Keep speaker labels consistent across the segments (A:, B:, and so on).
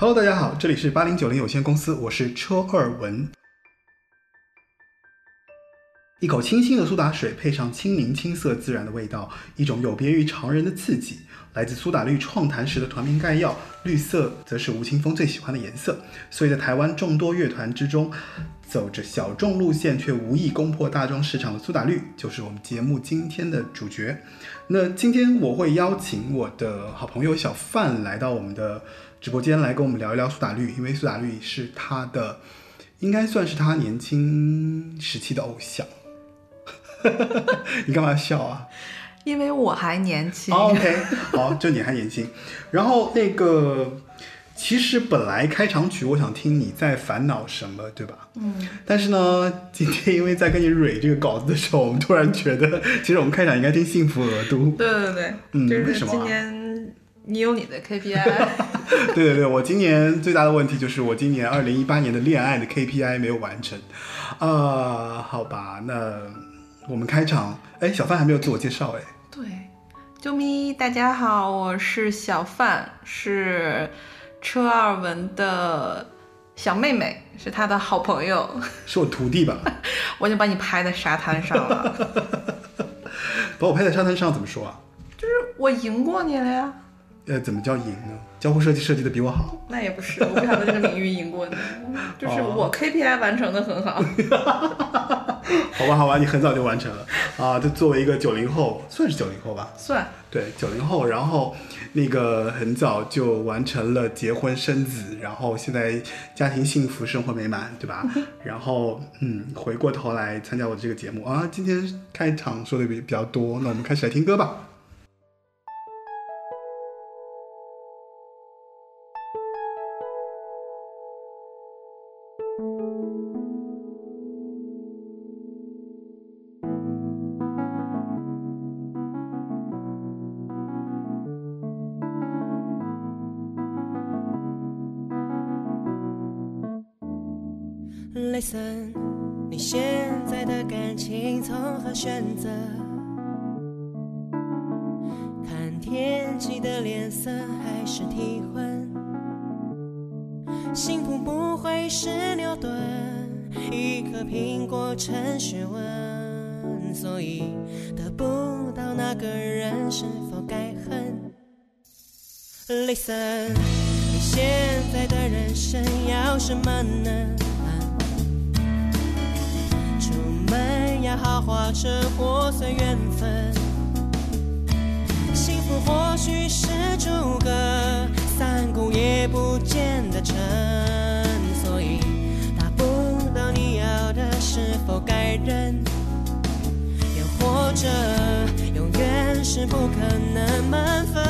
A: Hello，大家好，这里是八零九零有限公司，我是车二文。一口清新的苏打水，配上清明青涩自然的味道，一种有别于常人的刺激，来自苏打绿创坛时的团名概要。绿色则是吴青峰最喜欢的颜色，所以在台湾众多乐团之中，走着小众路线却无意攻破大众市场的苏打绿，就是我们节目今天的主角。那今天我会邀请我的好朋友小范来到我们的直播间来跟我们聊一聊苏打绿，因为苏打绿是他的，应该算是他年轻时期的偶像。你干嘛笑啊？
B: 因为我还年轻。
A: OK，好，就你还年轻。然后那个，其实本来开场曲我想听你在烦恼什么，对吧？
B: 嗯。
A: 但是呢，今天因为在跟你蕊这个稿子的时候，我们突然觉得，其实我们开场应该听《幸福额度》。
B: 对对对，
A: 嗯，
B: 为
A: 什么？
B: 今年你有你的 KPI。
A: 对对对，我今年最大的问题就是我今年二零一八年的恋爱的 KPI 没有完成。啊，好吧，那。我们开场，哎，小范还没有自我介绍，哎，
B: 对，啾咪，大家好，我是小范，是车二文的小妹妹，是他的好朋友，
A: 是我徒弟吧？
B: 我已经把你拍在沙滩上了，
A: 把我拍在沙滩上怎么说啊？
B: 就是我赢过你了呀。
A: 呃，怎么叫赢呢？交互设计设计的比我好，
B: 那也不是，我不想在这个领域赢过你，就是我 KPI 完成的很好。
A: 好吧，好吧，你很早就完成了啊！就作为一个九零后，算是九零后吧，
B: 算
A: 对九零后，然后那个很早就完成了结婚生子，然后现在家庭幸福，生活美满，对吧？然后嗯，回过头来参加我这个节目啊，今天开场说的比比较多，那我们开始来听歌吧。
C: 选择？看天气的脸色还是体温？幸福不会是牛顿，一颗苹果成学问，所以得不到那个人是否该恨？Listen，你现在的人生要什么呢？门要豪华车或随缘分，幸福或许是诸葛三顾也不见得成，所以达不到你要的是否该忍？又或者永远是不可能满分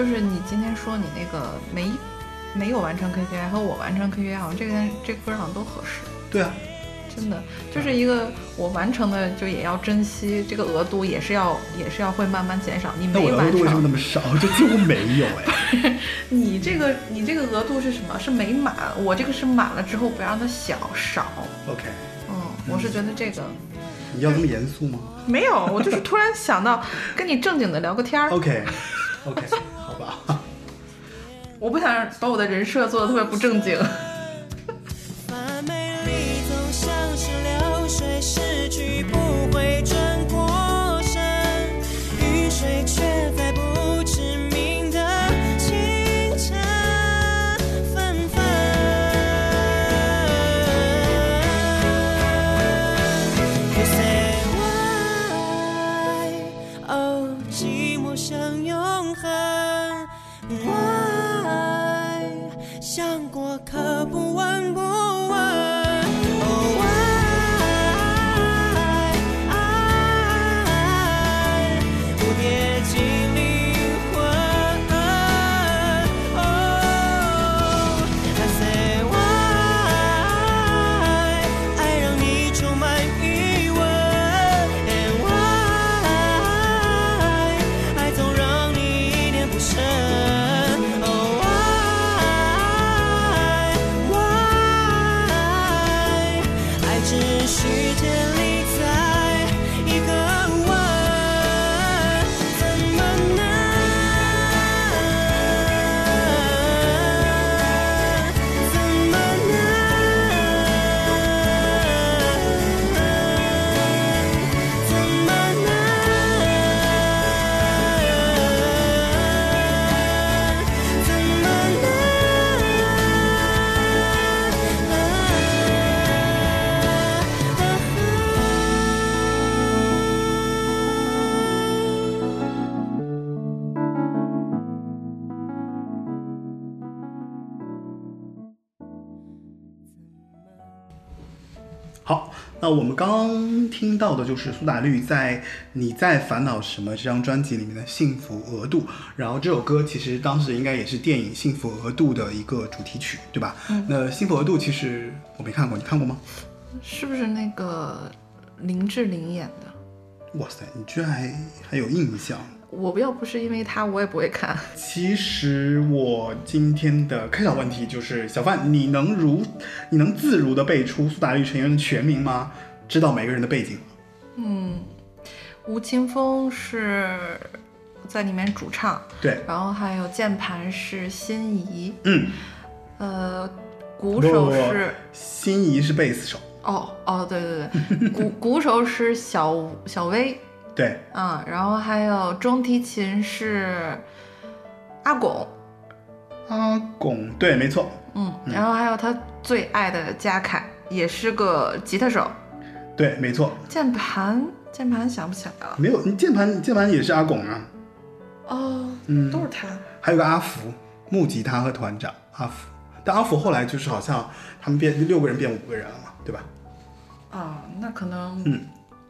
C: 就
B: 就是你今天说你那个没没有完成 KPI 和我完成 KPI，好像这个这歌好像都合适。
A: 对啊，
B: 真的就是一个我完成的就也要珍惜，这个额度也是要也是要会慢慢减少。你没完成
A: 为什么那么少？就几乎没有哎。
B: 你这个你这个额度是什么？是没满。我这个是满了之后不让它小少。
A: OK。
B: 嗯，我是觉得这个。
A: 你要这么严肃吗？
B: 没有，我就是突然想到跟你正经的聊个天儿。
A: OK，OK。
B: 我不想把我的人设做的特别不正经。
A: 我们刚刚听到的就是苏打绿在《你在烦恼什么》这张专辑里面的《幸福额度》，然后这首歌其实当时应该也是电影《幸福额度》的一个主题曲，对吧？嗯。那《幸福额度》其实我没看过，你看过吗？
B: 是不是那个林志玲演的？
A: 哇塞，你居然还还有印象！
B: 我要不是因为他，我也不会看。
A: 其实我今天的开场问题就是，小范，你能如你能自如的背出苏打绿成员的全名吗？知道每个人的背景吗？
B: 嗯，吴青峰是在里面主唱，
A: 对，
B: 然后还有键盘是辛怡，
A: 嗯，
B: 呃，鼓手是
A: 心仪是贝斯手，
B: 哦哦，对对对，鼓鼓手是小小薇，
A: 对，
B: 嗯、然后还有中提琴是阿拱，
A: 阿拱，对，没错，
B: 嗯，然后还有他最爱的嘉凯，也是个吉他手，
A: 对，没错，
B: 键盘键盘想不起来了，
A: 没有，你键盘键盘也是阿拱啊，
B: 哦，
A: 嗯
B: 都是他，
A: 还有个阿福，木吉他和团长阿福，但阿福后来就是好像他们变六个人变五个人了嘛，对吧？
B: 啊，那可能
A: 嗯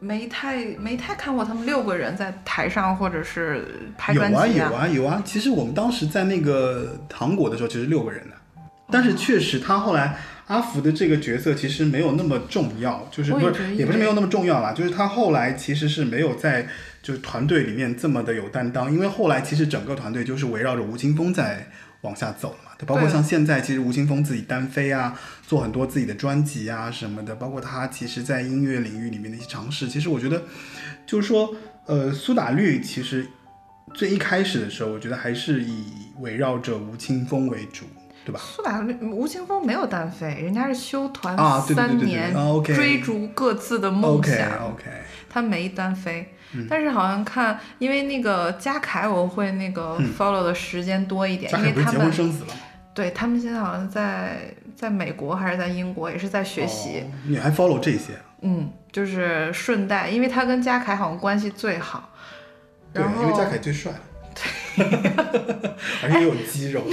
B: 没太没太看过他们六个人在台上或者是拍
A: 有
B: 专辑
A: 啊。有啊有啊，其实我们当时在那个糖果的时候，其实六个人的，但是确实他后来阿福的这个角色其实没有那么重要，就是不是也不是没有那么重要啦，就是他后来其实是没有在就是团队里面这么的有担当，因为后来其实整个团队就是围绕着吴青峰在往下走了包括像现在其实吴青峰自己单飞啊，做很多自己的专辑啊什么的，包括他其实在音乐领域里面的一些尝试，其实我觉得就是说，呃，苏打绿其实最一开始的时候，我觉得还是以围绕着吴青峰为主，对吧？
B: 苏打绿、吴青峰没有单飞，人家是修团
A: 啊
B: 三年，
A: 啊，OK
B: 追逐各自的梦
A: OK
B: 想。
A: OK，
B: 他没单飞，
A: 嗯
B: 但是好像看，因为那个嘉凯，我会那个 follow 的时间多一点，因为他们
A: 生子了吗？
B: 对他们现在好像在在美国还是在英国，也是在学习。
A: 哦你还 follow 这些？
B: 嗯，就是顺带，因为他跟嘉凯好像关系最好。
A: 对，因为嘉凯最帅，对 而且又有肌肉。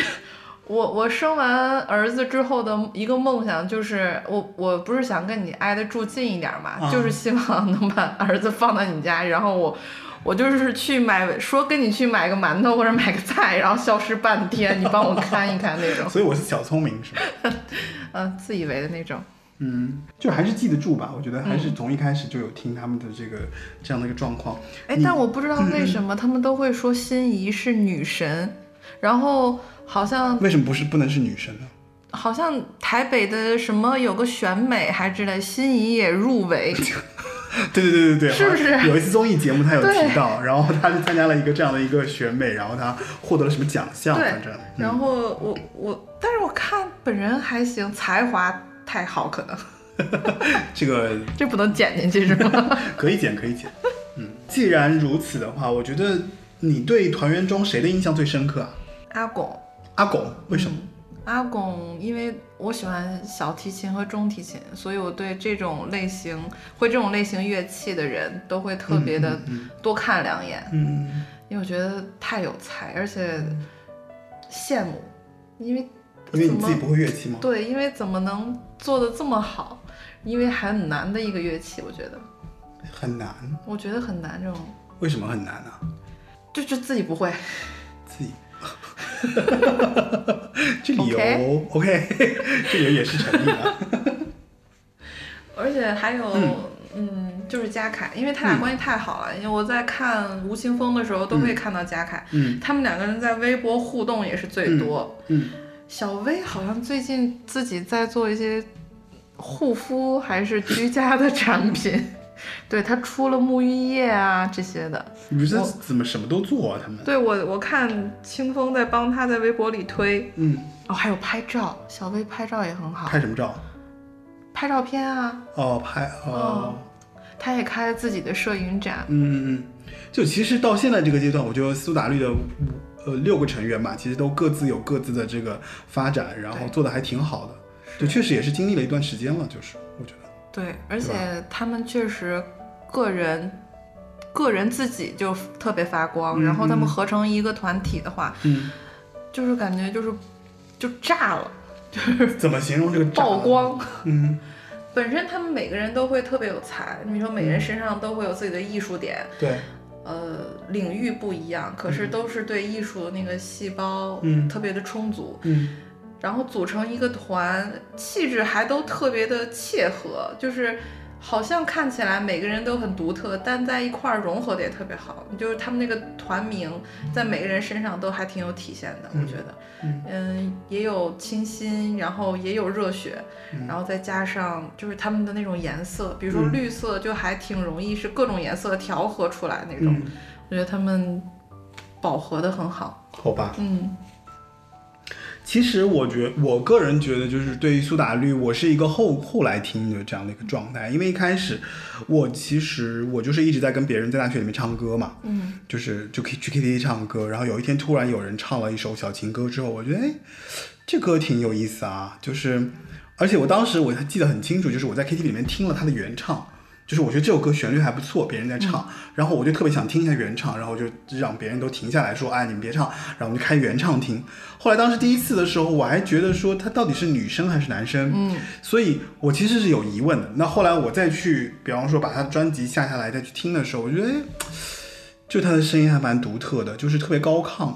B: 我我生完儿子之后的一个梦想就是，我我不是想跟你挨得住近一点嘛，
A: 啊
B: 就是希望能把儿子放到你家，然后我我就是去买，说跟你去买个馒头或者买个菜，然后消失半天，你帮我 看一看那种，
A: 所以我是小聪明，是吧？
B: 嗯、自以为的那种。
A: 嗯，就还是记得住吧。我觉得还
B: 嗯
A: 是从一开始就有听他们的这个这样的一个状况。
B: 哎，但我不知道 为什么他们都会说心仪是女神，然后好像
A: 为什么不是不能是女神呢？
B: 好像台北的什么有个选美还之类，心仪也入围。
A: 对对对对对，
B: 是不是
A: 有一次综艺节目他有提到，然后他就参加了一个这样的一个选美，然后他获得了什么奖项，反正。嗯
B: 然后我我，但是我看本人还行，才华太好，可能
A: 这个
B: 这不能剪进去是吗？
A: 可以剪，可以剪。嗯，既然如此的话，我觉得你对团员中谁的印象最深刻啊？
B: 阿拱，
A: 阿拱，为什么？
B: 阿拱，因为我喜欢小提琴和中提琴，所以我对这种类型会这种类型乐器的人都会特别的多看两眼，
A: 嗯，
B: 因为我觉得太有才，而且羡慕，因为
A: 因为你自己不会乐器吗？
B: 对，因为怎么能做的这么好？因为很难的一个乐器，我觉得，
A: 很难，
B: 我觉得很难，这种
A: 为什么很难呢、
B: 就就自己不会。
A: 自己。这理由
B: OK
A: OK，这理由也是成立的。
B: 而且还有，嗯。就是嘉凯，因为他俩
A: 嗯。
B: 关系太好了。因为我在看吴青峰的时候，都会看到嘉凯，
A: 嗯。
B: 他们两个人在微博互动也是最多。
A: 嗯，
B: 小薇好像最近自己在做一些护肤还是居家的产品，对他出了沐浴液啊这些的。
A: 你这
B: 我
A: 怎么什么都做啊？他们。
B: 对我，我看清风在帮他在微博里推，
A: 嗯，
B: 哦，还有拍照，小薇拍照也很好，
A: 拍什么照？
B: 拍照片啊，
A: 哦，拍哦。
B: 他也开了自己的摄影展。
A: 嗯嗯嗯，就其实到现在这个阶段，我觉得苏打绿的五呃六个成员吧，其实都各自有各自的这个发展，然后做的还挺好的。就确实也是经历了一段时间了，就是。
B: 对，而且他们确实个人。个人自己就特别发光，
A: 嗯
B: 然后他们
A: 嗯
B: 合成一个团体的话，
A: 嗯，
B: 就是感觉就是就炸了，就是
A: 怎么形容这个炸
B: 曝？光。
A: 嗯，
B: 本身他们每个人都会特别有才，你说每个人身上都会有自己的艺术点，
A: 对，
B: 呃，领域不一样，可是都是对艺术的那个细胞
A: 嗯。
B: 特别的充足，
A: 嗯
B: 然后组成一个团，气质还都特别的切合，就是好像看起来每个人都很独特，但在一块儿融合的也特别好。就是他们那个团名在每个人身上都还挺有体现的，我觉得，
A: 嗯
B: 嗯，也有清新，然后也有热血，
A: 嗯。
B: 然后再加上就是他们的那种颜色，比如说
A: 嗯。
B: 绿色就还挺容易是各种颜色调和出来那种，
A: 嗯，
B: 我觉得他们饱和的很好，
A: 好吧。
B: 嗯
A: 其实我觉我个人觉得，就是对于苏打绿，我是一个后后来听的这样的一个状态，因为一开始我其实我就是一直在跟别人在大学里面唱歌嘛，
B: 嗯
A: 就是就可以去 KTV 唱歌，然后有一天突然有人唱了一首小情歌之后，我觉得哎，这歌挺有意思啊，就是而且我当时我还记得很清楚，就是我在 KTV 里面听了他的原唱。就是我觉得这首歌旋律还不错，别人在唱，然后我就特别想听一下原唱，然后就让别人都停下来说，哎，你们别唱，然后我们就开原唱听。后来当时第一次的时候，我还觉得说他到底是女生还是男生，
B: 嗯
A: 所以我其实是有疑问的。那后来我再去，比方说把他专辑下下来再去听的时候，我觉得，哎，就他的声音还蛮独特的，就是特别高亢，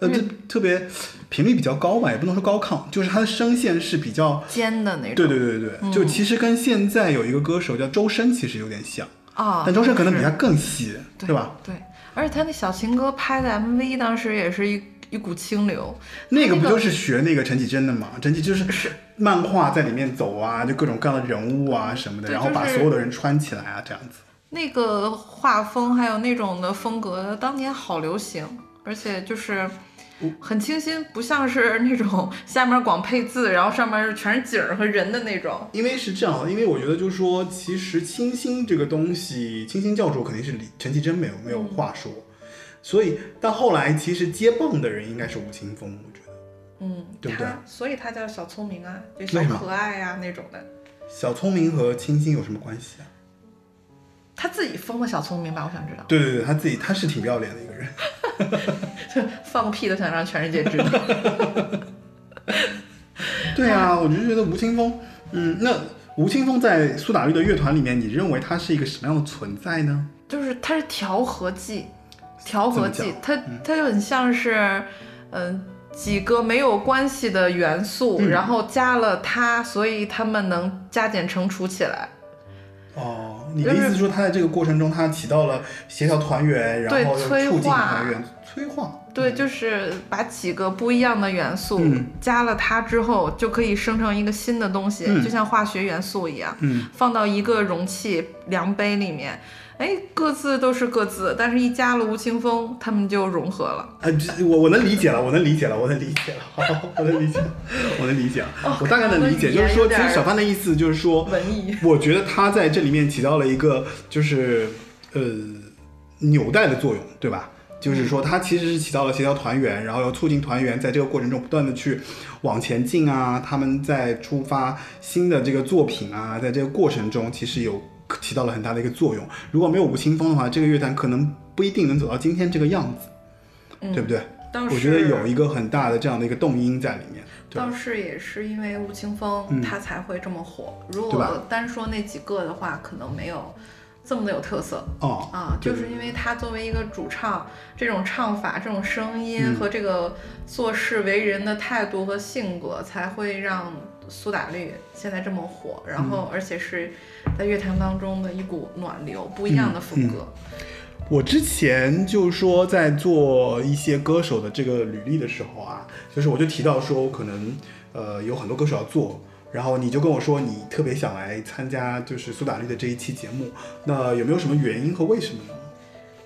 A: 呃，这特别频率比较高吧，也不能说高亢，就是他的声线是比较，
B: 尖的那种，
A: 对对对对对，就其实跟现在有一个歌手叫周深，其实有点像，
B: 啊，
A: 但周深可能比他更细，
B: 对
A: 对吧？？
B: 对，而且他那小情歌拍的 MV 当时也是一一股清流，
A: 那个不就是学那个陈绮贞的嘛？陈绮就是漫画在里面走啊，就各种各样的人物啊什么的，然后把所有的人穿起来啊，这样子。
B: 那个画风还有那种的风格，当年好流行，而且就是很清新，不像是那种 下面光配字，然后上面全是景儿和人的那种。
A: 因为是这样的，因为我觉得就是说，其实清新这个东西，清新教主肯定是李陈绮贞没有没有话说，所以到后来其实接棒的人应该是吴青峰，我觉得
B: 嗯，
A: 对不对
B: 他所以他叫小聪明啊，就小可爱呀、那种的。
A: 小聪明和清新有什么关系啊？
B: 他自己疯了小聪明吧，我想知道，
A: 对对对，他自己他是挺不要脸的一个人。
B: 放个屁都想让全世界知道。
A: 对啊，我就觉得吴青峰，嗯，那吴青峰在苏打绿的乐团里面，你认为他是一个什么样的存在呢？
B: 就是他是调和剂，调和剂
A: 怎么，
B: 它它就很像是，嗯、几个没有关系的元素，
A: 嗯
B: 然后加了它，所以他们能加减乘除起来。
A: 哦，你的意思是说他在这个过程中，他起到了协调团员，然后促进
B: 化
A: 团员催化。
B: 对，就是把几个不一样的元素、
A: 嗯
B: 加了它之后，就可以生成一个新的东西，
A: 嗯
B: 就像化学元素一样，
A: 嗯，
B: 放到一个容器量杯里面。哎，各自都是各自，但是一加了吴青峰，他们就融合了。
A: 啊，这我我能理解了，我能理解了，我能理解了，好，我能理解，我能理解我大概能理解，就是说，其实小范的意思就是说，
B: 文艺，
A: 我觉得他在这里面起到了一个就是呃纽带的作用，对吧？就是说，他其实是起到了协调团员，然后要促进团员在这个过程中不断的去往前进啊。他们在出发新的这个作品啊，在这个过程中其实有起到了很大的一个作用。如果没有吴青峰的话，这个乐坛可能不一定能走到今天这个样子，
B: 嗯
A: 对不对？我觉得有一个很大的这样的一个动因在里面。
B: 倒是也是因为吴青峰
A: 嗯
B: 他才会这么火。如果单说那几个的话，可能没有这么的有特色
A: 哦，
B: 啊。就是因为他作为一个主唱，这种唱法、这种声音
A: 嗯
B: 和这个做事为人的态度和性格，才会让苏打绿现在这么火。然后，
A: 嗯
B: 而且是在乐坛当中的一股暖流，不一样的风格。
A: 我之前就是说在做一些歌手的这个履历的时候啊，就是我就提到说可能呃有很多歌手要做，然后你就跟我说你特别想来参加就是苏打绿的这一期节目，那有没有什么原因和为什么呢？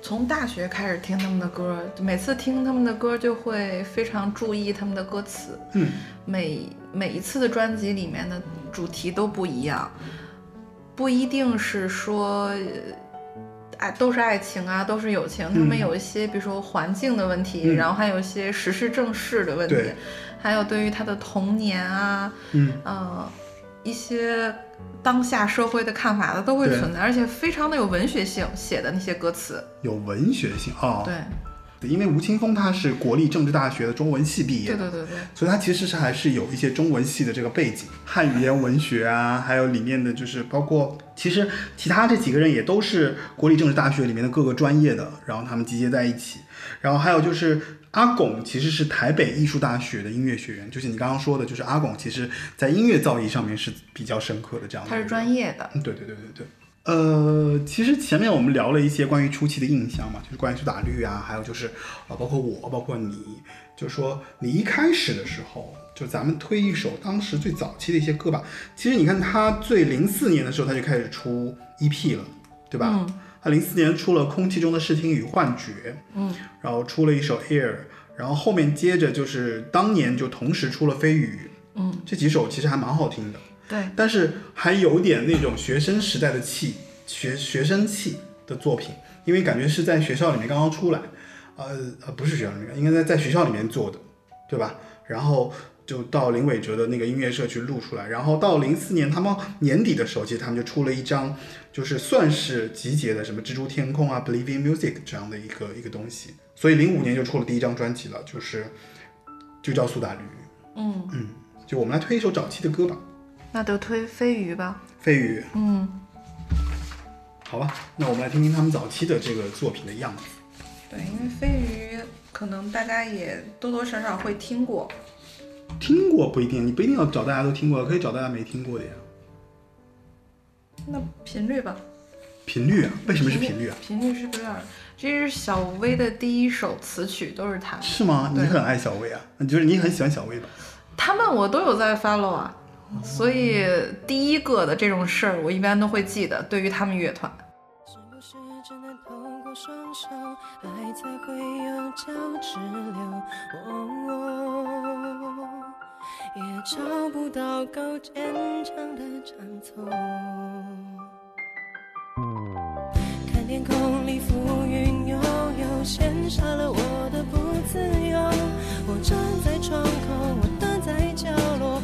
B: 从大学开始听他们的歌，每次听他们的歌就会非常注意他们的歌词。
A: 嗯，
B: 每每一次的专辑里面的主题都不一样，不一定是说，呃爱都是爱情啊，都是友情。他们
A: 嗯
B: 有一些，比如说环境的问题，
A: 嗯
B: 然后还有一些时事政事的问题，还有对于他的童年啊，
A: 嗯
B: 呃，一些当下社会的看法的都会存在，而且非常的有文学性写的那些歌词。
A: 有文学性哦。
B: 对，
A: 因为吴青峰他是国立政治大学的中文系毕业的，
B: 对对对对。
A: 所以他其实是还是有一些中文系的这个背景，汉语言文学啊，还有里面的就是包括，其实其他这几个人也都是国立政治大学里面的各个专业的，然后他们集结在一起，然后还有就是阿拱其实是台北艺术大学的音乐学院，就是你刚刚说的，就是阿拱其实在音乐造诣上面是比较深刻的这样的
B: 他是专业的，
A: 嗯，对对对对对。呃，其实前面我们聊了一些关于初期的印象嘛，就是关于苏打绿啊，还有就是呃，包括我，包括你，就是说你一开始的时候，就咱们推一首当时最早期的一些歌吧。其实你看他最零四年的时候他就开始出 EP 了，对吧？
B: 嗯
A: 他零四年出了《空气中的视听与幻觉》，
B: 嗯，
A: 然后出了一首《Air》，然后后面接着就是当年就同时出了《飞雨》，
B: 嗯，
A: 这几首其实还蛮好听的。
B: 对，
A: 但是还有点那种学生时代的气，学学生气的作品，因为感觉是在学校里面刚刚出来，呃呃，不是学校里面，应该在在学校里面做的，对吧？然后就到林伟哲的那个音乐社去录出来，然后到零四年他们年底的时候，其实他们就出了一张，就是算是集结的什么《蜘蛛天空》啊，《Believe in Music》这样的一个一个东西，所以零五年就出了第一张专辑了，就是就叫苏打绿，
B: 嗯，
A: 嗯，就我们来推一首早期的歌吧，
B: 那就推飞鱼吧。
A: 飞鱼。
B: 嗯，
A: 好吧，那我们来听听他们早期的这个作品的样子。
B: 对，因为飞鱼可能大家也多多少少会听过，
A: 听过不一定，你不一定要找大家都听过，可以找大家没听过的呀。
B: 那频率吧。
A: 频率啊，为什么是频率啊？
B: 频率是不是有点？这是小薇的第一首词曲，都是他。
A: 是吗？你很爱小薇啊？就是你很喜欢小薇吧？
B: 他们我都有在 follow 啊，所以第一个的这种事儿，我一般都会记得。对于他们乐团，
C: 是不是只能透过双手，爱才会有交直流？哦，也找不到够坚强的长从。看天空里浮云悠悠，羡煞了我的不自由。我站在窗口，我蹲在角落，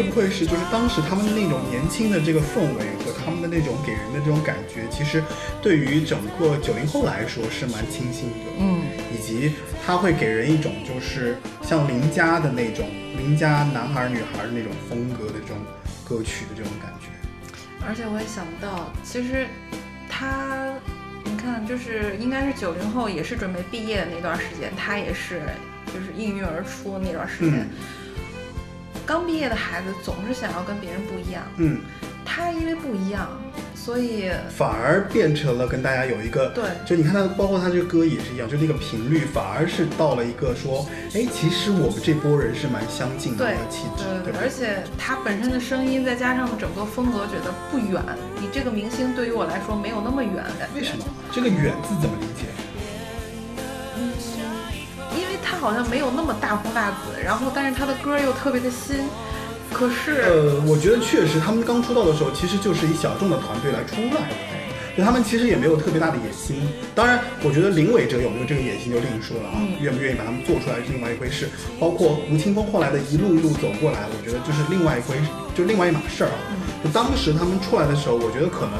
A: 会不会是就是当时他们那种年轻的这个氛围和他们的那种给人的这种感觉，其实对于整个九零后来说是蛮清新的。
B: 嗯，
A: 以及它会给人一种就是像邻家的那种邻家男孩儿女孩儿的那种风格的这种歌曲的这种感觉。
B: 而且我也想不到，其实他，你看，就是应该是九零后，也是准备毕业的那段时间，他也是就是应运而出那段时间。
A: 嗯
B: 刚毕业的孩子总是想要跟别人不一样，
A: 嗯
B: 他因为不一样，所以
A: 反而变成了跟大家有一个
B: 对
A: 就你看他，包括他这个歌也是一样，就那个频率反而是到了一个说，哎，其实我们这波人是蛮相近的
B: 对
A: 一个气质，
B: 对对对，
A: 对
B: 而且他本身的声音再加上整个风格，觉得不远。你这个明星对于我来说没有那么远，感觉。
A: 为什么？这个远字怎么理解？
B: 好像没有那么大红大紫，然后但是他的歌又特别的新，可是、
A: 呃，我觉得确实，他们刚出道的时候，其实就是以小众的团队来出来的。就他们其实也没有特别大的野心，当然，我觉得林伟哲有没有这个野心就另说了啊，
B: 嗯
A: 愿不愿意把他们做出来是另外一回事。包括吴青峰后来的一路一路走过来，我觉得就是另外一回，就另外一码事儿啊。
B: 嗯
A: 就当时他们出来的时候，我觉得可能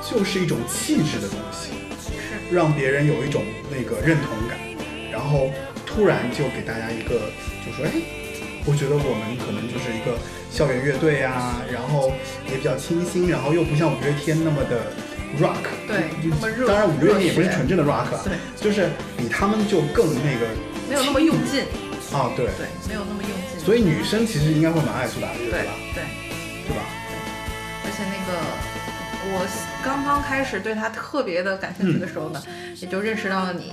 A: 就是一种气质的东西，
B: 是
A: 让别人有一种那个认同感，然后突然就给大家一个，就说，哎，我觉得我们可能就是一个校园乐队啊，然后也比较清新，然后又不像五月天那么的 rock，
B: 对那么热
A: 当然五月天也不是纯正的 rock，啊
B: 对
A: 就是比他们就更那个
B: 没有那么用劲，
A: 啊，对，
B: 对，没有那么用劲。
A: 所以女生其实应该会蛮爱苏打绿的，
B: 对
A: 对吧？
B: 对，
A: 对吧？
B: 而且那个我刚刚开始对他特别的感兴趣的时候呢，也就认识到了你，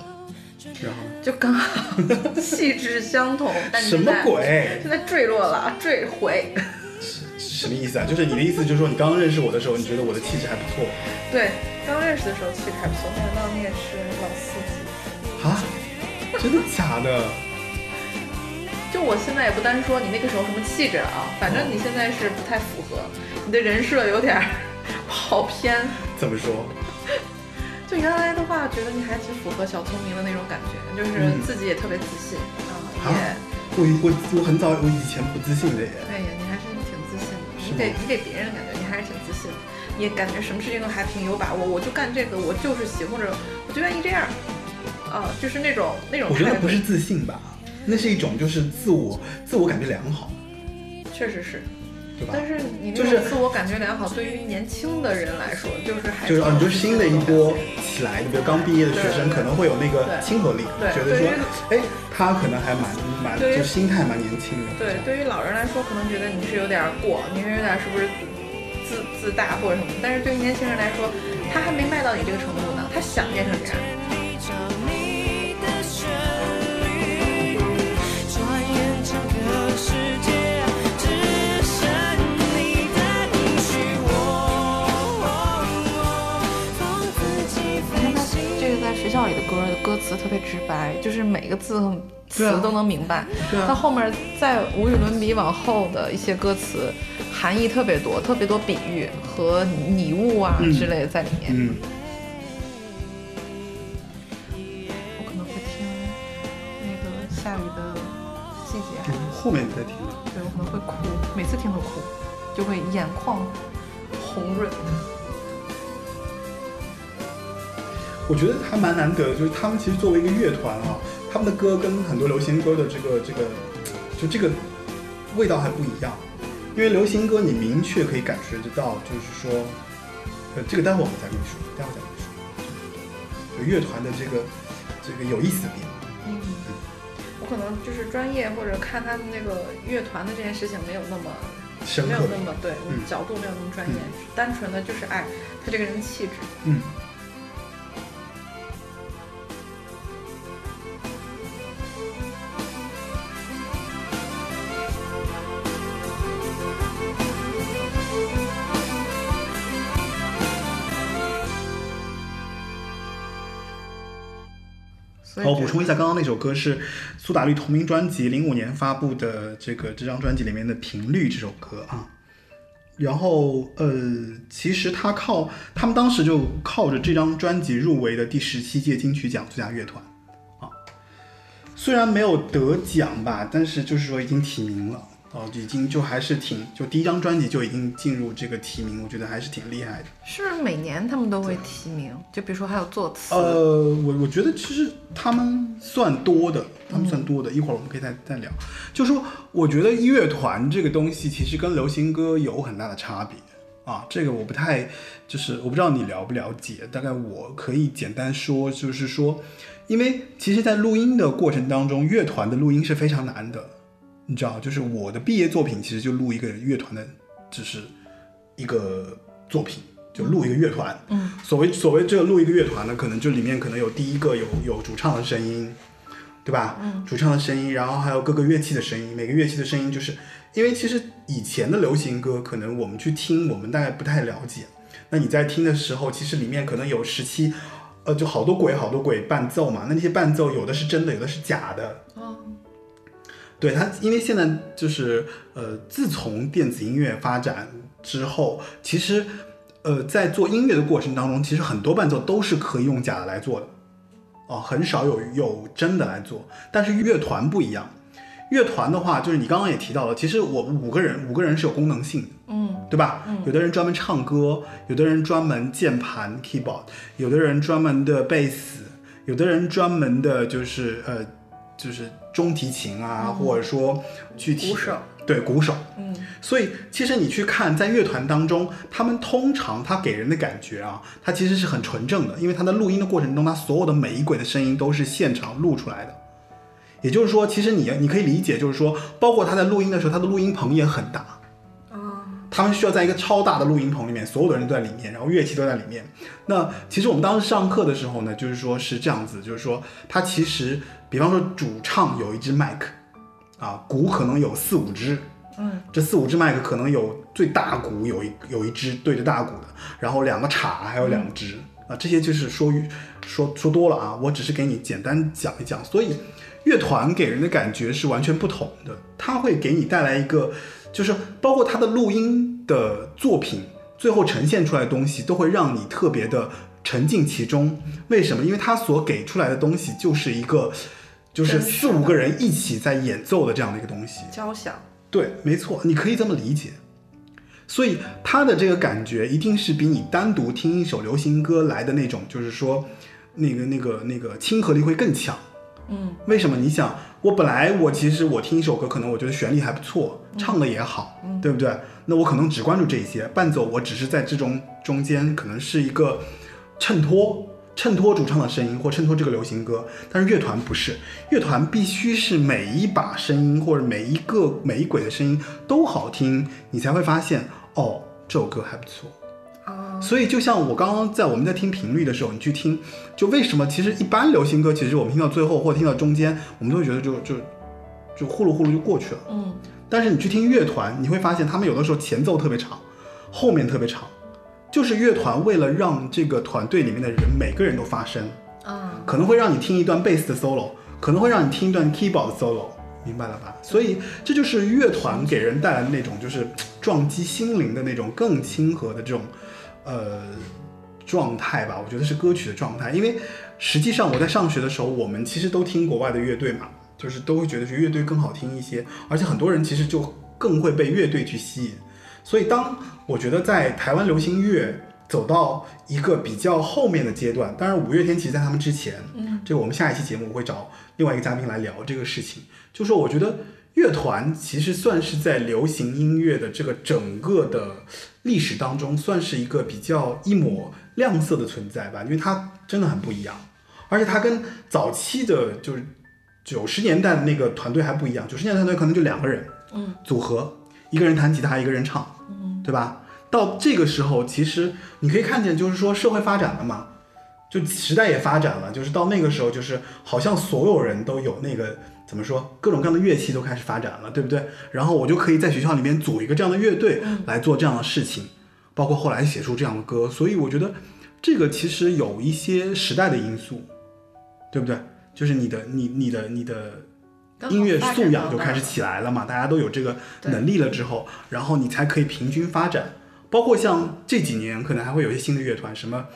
A: 然后
B: 就刚好气质相同，但你
A: 什么鬼？
B: 现在坠落了，坠毁。
A: 什么意思啊？就是你的意思就是说，你刚刚认识我的时候，你觉得我的气质还不错
B: 对，刚认识的时候气质还不错，没想到你也是老司机。
A: 啊？真的假的？
B: 就我现在也不单说你那个时候什么气质了啊，反正你现在是不太符合，你的人设有点儿 跑偏。
A: 怎么说？
B: 就原来的话，觉得你还挺符合小聪明的那种感觉，就是
A: 嗯
B: 自己也特别自信啊，
A: 啊
B: 也
A: 我我我很早，我以前不自信的耶。
B: 对呀，你还是挺自信的。你给你给别人的感觉，你还是挺自信的，你也感觉什么事情都还挺有把握。我就干这个，我就是喜欢着，我就愿意这样，啊，就是那种那种。
A: 我觉得不是自信吧，那是一种就是自我自我感觉良好，
B: 确实是，
A: 对吧？
B: 但是你那
A: 就是
B: 种自我感觉良好，对于年轻的人来说，就是还
A: 就是啊，你就
B: 是
A: 新的一波起来你，比如刚毕业的学生，可能会有那个亲和力，觉得说哎，他可能还蛮蛮，就心态蛮年轻的。
B: 对，对于老人来说，可能觉得你是有点儿过，你是有点儿是不是自自大或者什么？但是对于年轻人来说，他还没迈到你这个程度呢，他想变成这样。里的歌歌词特别直白，就是每个字和词都能明白。它后面在无与伦比往后的一些歌词，含义特别多，特别多比喻和拟物啊
A: 嗯
B: 之类的在里面。
A: 嗯，
B: 我可能会听那个下雨的季节，
A: 嗯后面你再听。
B: 对我可能会哭，每次听都哭，就会眼眶红润。
A: 我觉得还蛮难得的，就是他们其实作为一个乐团啊，他们的歌跟很多流行歌的这个这个，就这个味道还不一样。因为流行歌你明确可以感觉得到，就是说，呃，这个待会儿我们再跟你说，待会儿再跟你说。就乐团的这个这个有意思的地方。
B: 嗯，我可能就是专业或者看他们那个乐团的这件事情没有那么没有
A: 深刻的
B: 那么对，
A: 嗯
B: 角度没有那么专业，单纯的就是爱他这个人的气质。
A: 嗯。我补充一下，刚刚那首歌是苏打绿同名专辑零五年发布的这个这张专辑里面的《频率》这首歌啊。然后呃，其实他靠他们当时就靠着这张专辑入围的第十七届金曲奖最佳乐团啊。虽然没有得奖吧，但是就是说已经提名了哦，已经就还是挺就第一张专辑就已经进入这个提名，我觉得还是挺厉害的。
B: 是不是每年他们都会提名？就比如说还有作词，
A: 呃，我我觉得其实他们算多的，他们算多的。一会儿我们可以再再聊。就说我觉得乐团这个东西其实跟流行歌有很大的差别啊。这个我不太，就是我不知道你了不了解。大概我可以简单说，就是说，因为其实，在录音的过程当中，乐团的录音是非常难的。你知道，就是我的毕业作品其实就录一个乐团的，只是一个作品，就录一个乐团。
B: 嗯，
A: 所谓所谓这个录一个乐团呢，可能就里面可能有第一个有有主唱的声音，对吧？
B: 嗯，
A: 主唱的声音，然后还有各个乐器的声音，每个乐器的声音，就是因为其实以前的流行歌，可能我们去听，我们大概不太了解。那你在听的时候，其实里面可能有十七，呃，就好多鬼好多鬼伴奏嘛。那那些伴奏有的是真的，有的是假的。
B: 哦，
A: 对它，因为现在就是呃，自从电子音乐发展之后，其实呃，在做音乐的过程当中，其实很多伴奏都是可以用假的来做的，哦，很少有有真的来做。但是乐团不一样，乐团的话，就是你刚刚也提到了，其实我们五个人，五个人是有功能性的，
B: 嗯
A: 对吧？
B: 嗯
A: 有的人专门唱歌，有的人专门键盘 keyboard，有的人专门的贝斯，有的人专门的就是呃，就是中提琴啊，或者说具体的
B: 鼓手，
A: 对鼓手。
B: 嗯
A: 所以其实你去看在乐团当中，他们通常他给人的感觉啊，他其实是很纯正的，因为他的录音的过程中，他所有的每一轨的声音都是现场录出来的。也就是说，其实你你可以理解，就是说，包括他在录音的时候，他的录音棚也很大。他们需要在一个超大的录音棚里面，所有的人都在里面，然后乐器都在里面。那其实我们当时上课的时候呢，就是说是这样子，就是说它其实，比方说主唱有一支麦克，啊，鼓可能有四五支，
B: 嗯
A: 这四五支麦克可能有最大鼓有一有一支对着大鼓的，然后两个镲还有两支、啊，这些就是说说说多了啊，我只是给你简单讲一讲。所以乐团给人的感觉是完全不同的，它会给你带来一个，就是包括他的录音的作品，最后呈现出来的东西都会让你特别的沉浸其中。为什么？因为他所给出来的东西就是一个。就是四五个人一起在演奏的这样的一个东西，
B: 交响，
A: 对，没错，你可以这么理解。所以他的这个感觉一定是比你单独听一首流行歌来的那种，就是说，那个、那个、那个亲和力会更强。
B: 嗯
A: 为什么？你想，我本来我其实我听一首歌，可能我觉得旋律还不错，唱的也好，对不对？那我可能只关注这些伴奏，我只是在这种中间可能是一个衬托，衬托主唱的声音或衬托这个流行歌。但是乐团不是，乐团必须是每一把声音或者每一个每一轨的声音都好听，你才会发现哦，这首歌还不错。
B: 啊
A: 所以就像我刚刚在我们在听频率的时候，你去听，就为什么其实一般流行歌，其实我们听到最后或听到中间，我们都会觉得就就就呼噜呼噜就过去了。
B: 嗯。
A: 但是你去听乐团，你会发现他们有的时候前奏特别长，后面特别长，就是乐团为了让这个团队里面的人每个人都发声，
B: 啊。
A: 可能会让你听一段贝斯的 solo，可能会让你听一段 keyboard 的 solo，明白了吧？所以这就是乐团给人带来的那种就是撞击心灵的那种更亲和的这种呃状态吧。我觉得是歌曲的状态，因为实际上我在上学的时候，我们其实都听国外的乐队嘛，就是都会觉得是乐队更好听一些，而且很多人其实就更会被乐队去吸引。所以当我觉得在台湾流行乐走到一个比较后面的阶段，当然五月天其实在他们之前，
B: 嗯，
A: 这个我们下一期节目我会找另外一个嘉宾来聊这个事情，就说我觉得乐团其实算是在流行音乐的这个整个的历史当中，算是一个比较一抹亮色的存在吧，因为它真的很不一样，而且它跟早期的就是九十年代的那个团队还不一样，九十年代团队可能就两个人，
B: 嗯，
A: 组合，一个人弹吉他，一个人唱，
B: 嗯，
A: 对吧？到这个时候，其实你可以看见，就是说社会发展了嘛，就时代也发展了，就是到那个时候，就是好像所有人都有那个怎么说，各种各样的乐器都开始发展了，对不对？然后我就可以在学校里面组一个这样的乐队来做这样的事情，包括后来写出这样的歌，所以我觉得这个其实有一些时代的因素，对不对？就是你的你你的你的音乐素养就开始起来了嘛，大家都有这个能力了之后，然后你才可以平均发展。包括像这几年可能还会有一些新的乐团，什么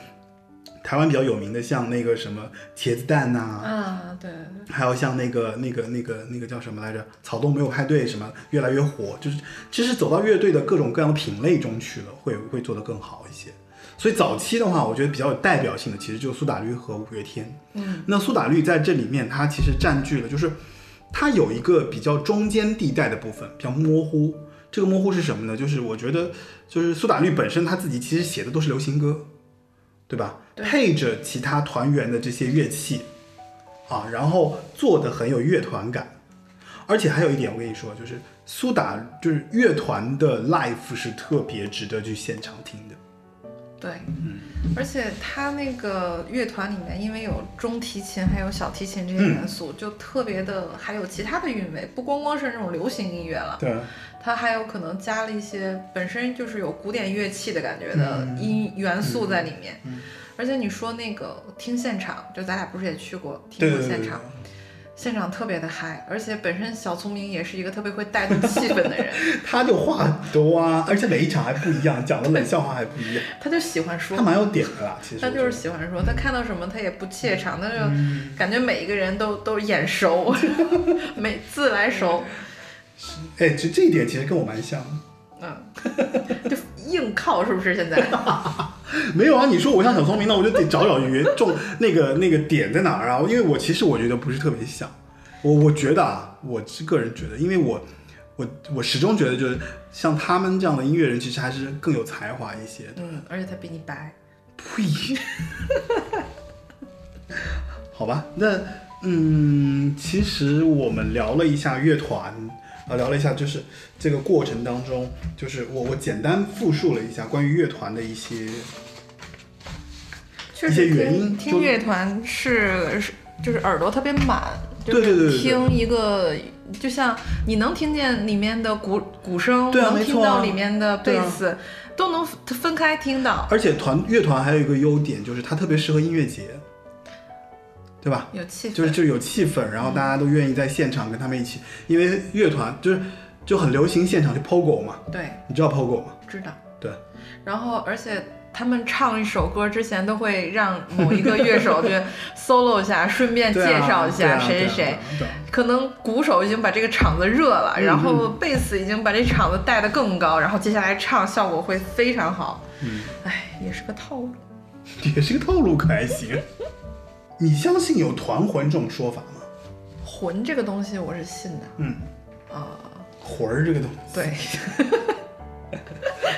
A: 台湾比较有名的，像那个什么茄子蛋呐、
B: 啊，对，
A: 还有像那个那个那个那个叫什么来着？草东没有派对什么越来越火，就是其实走到乐队的各种各样的品类中去了，会会做得更好一些。所以早期的话，我觉得比较有代表性的其实就是苏打绿和五月天。
B: 嗯，
A: 那苏打绿在这里面，它其实占据了，就是它有一个比较中间地带的部分，比较模糊。这个模糊是什么呢？就是我觉得，就是苏打绿本身他自己其实写的都是流行歌，对吧？
B: 对。
A: 配着其他团员的这些乐器。啊，然后做的很有乐团感。而且还有一点，我跟你说，就是苏打就是乐团的 live 是特别值得去现场听的。
B: 对，而且他那个乐团里面，因为有中提琴还有小提琴这些元素，就特别的，还有其他的韵味，不光光是那种流行音乐了，
A: 对，
B: 它还有可能加了一些本身就是有古典乐器的感觉的音元素在里面。
A: 嗯
B: 而且你说那个听现场，就咱俩不是也去过听过现场，现场特别的嗨，而且本身小聪明也是一个特别会带动气氛的人，
A: 他就话很多啊，而且每一场还不一样，讲的冷笑话还不一样，
B: 他就喜欢说
A: 他。蛮有点的啦。其实
B: 他就是喜欢说，他看到什么他也不怯场，他就
A: 嗯
B: 感觉每一个人都都眼熟，每自来熟，
A: 哎，这这一点其实跟我蛮像的。
B: 嗯，就硬靠是不是？现在
A: 没有啊，你说我像小聪明，那我就得找找原重那个那个点在哪儿啊？因为我其实我觉得不是特别像，我我觉得啊，我是个人觉得，因为我我我始终觉得就是像他们这样的音乐人，其实还是更有才华一些的。
B: 嗯，而且他比你白，
A: 呸！好吧，那嗯，其实我们聊了一下乐团，啊，聊了一下就是这个过程当中，就是我我简单复述了一下关于乐团的一些一些
B: 确实
A: 原因
B: 听听乐团是是就是耳朵特别满，就是
A: 对对对
B: 听一个就像你能听见里面的鼓鼓声，
A: 对啊
B: 能听到里面的贝斯，都能分分开听到，
A: 而且团乐团还有一个优点就是它特别适合音乐节，对吧？
B: 有气氛，
A: 就是就有气氛，然后大家都愿意在现场跟他们一起，因为乐团就是就很流行现场去 POGO 嘛，
B: 对，
A: 你知道 POGO 吗？
B: 知道。
A: 对，
B: 然后而且他们唱一首歌之前都会让某一个乐手去 solo 一下，顺便介绍一下谁谁谁。可能鼓手已经把这个场子热了，
A: 嗯
B: 然后贝斯已经把这场子带得更高，然后接下来唱效果会非常好。
A: 嗯，
B: 哎，也是个套路。
A: 也是个套路，可还行。你相信有团魂这种说法吗？
B: 魂这个东西我是信的
A: 嗯，
B: 啊、
A: 魂儿这个东西，
B: 对，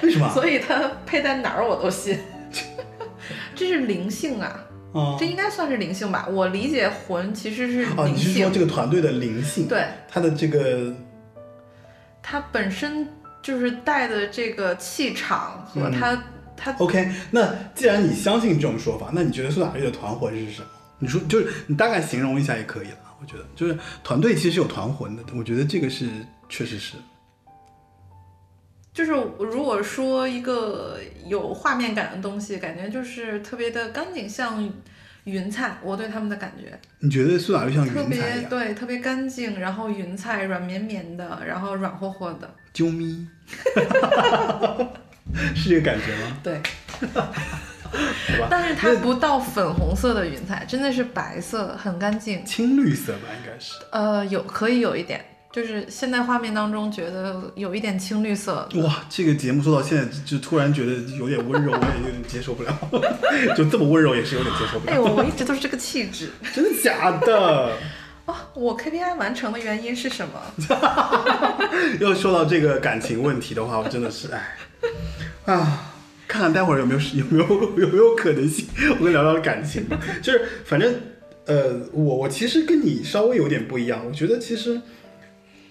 A: 为什么？
B: 所以它配在哪儿我都信。这是灵性啊，
A: 啊
B: 这应该算是灵性吧？我理解魂其实是
A: 哦，你是说这个团队的灵性？，
B: 对，
A: 它的这个
B: 它本身就是带的这个气场和
A: 嗯
B: 它、它
A: OK。那既然你相信这种说法，那你觉得苏打绿的团魂是什么？你说就是你大概形容一下也可以了。我觉得就是团队其实有团魂的，我觉得这个是确实是。
B: 就是如果说一个有画面感的东西，感觉就是特别的干净，像云彩。我对他们的感觉
A: 你觉得苏打绿像云彩特别？
B: 对，特别干净，然后云彩软绵绵的，然后软和和的。
A: 啾咪，是这个感觉吗？
B: 对，但是它不到粉红色的云彩，真的是白色，很干净。
A: 青绿色吧，应该是。
B: 呃，有可以有一点，就是现在画面当中觉得有一点青绿色。
A: 哇，这个节目做到现在，就突然觉得有点温柔，我也有点接受不了。就这么温柔，也是有点接受不
B: 哎，
A: 了。
B: 我我一直都是这个气质
A: 真的假的？
B: 啊！我 KPI 完成的原因是什么？
A: 要说到这个感情问题的话，我真的是哎啊，看看待会儿有没有 有没有有没有可能性，我跟聊聊感情吧。就是反正呃，我我其实跟你稍微有点不一样，我觉得其实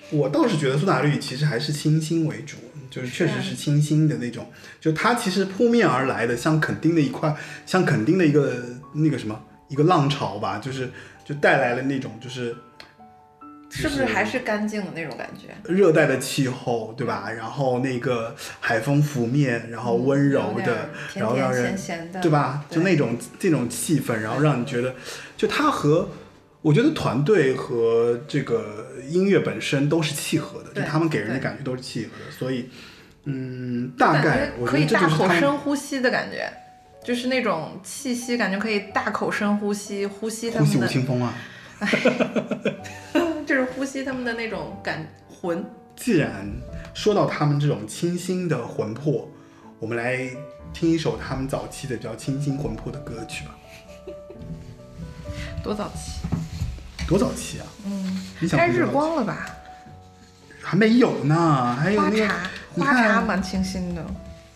A: 我倒是觉得苏打绿其实还是清新为主，就是确实是清新的那种，就它其实扑面而来的，像垦丁的一块，像垦丁的一个那个什么一个浪潮吧，就是就带来了那种就是。
B: 是不是还是干净的那种感觉？
A: 热带的气候，对吧？然后那个海风拂面，然后温柔的，然后让人
B: 咸咸的，
A: 对吧？就那种这种气氛，然后让你觉得，就它和我觉得团队和这个音乐本身都是契合的，就他们给人的感觉都是契合的，所以嗯，大概
B: 觉可以大口深呼吸的感觉，就是那种气息，感觉可以大口深呼吸，呼吸他
A: 呼吸吴青峰啊。
B: 就是呼吸他们的那种感魂。
A: 既然说到他们这种清新的魂魄，我们来听一首他们早期的比较清新魂魄的歌曲吧。
B: 多早期？
A: 多早期啊？
B: 嗯，
A: 你想
B: 该日光了吧？
A: 还没有呢，还有那个
B: 花茶，
A: 你
B: 花茶
A: 看
B: 蛮清新的。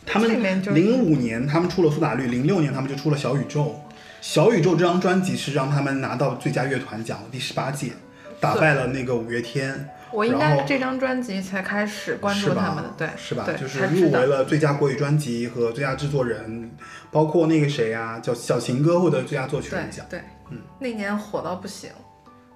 A: 他
B: 这里面
A: 零五年他们出了苏打绿，零六年他们就出了小宇宙。小宇宙这张专辑是让他们拿到最佳乐团奖的第十八届，打败了那个五月天，
B: 我应该这张专辑才开始关注他们的，对，
A: 是吧？就是入围了最佳国语专辑和最佳制作人，包括那个谁呀、叫小情歌获得最佳作曲人奖，
B: 对，
A: 嗯，
B: 那年火到不行，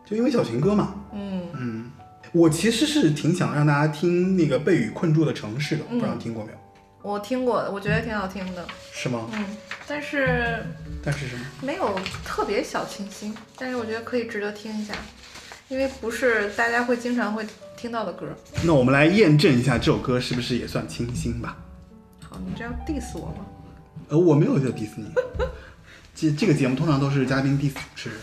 A: 就因为小情歌嘛。
B: 嗯，
A: 嗯，我其实是挺想让大家听那个被雨困住的城市的，不
B: 嗯
A: 知道你听过没有？
B: 我听过，我觉得挺好听的，
A: 是吗？
B: 嗯，但是
A: 但是什么？
B: 没有特别小清新，但是我觉得可以值得听一下，因为不是大家会经常会听到的歌。
A: 那我们来验证一下这首歌是不是也算清新吧？
B: 好，你这要 diss 我吗？
A: 呃，我没有在 diss 你。这这个节目通常都是嘉宾 diss 主持人。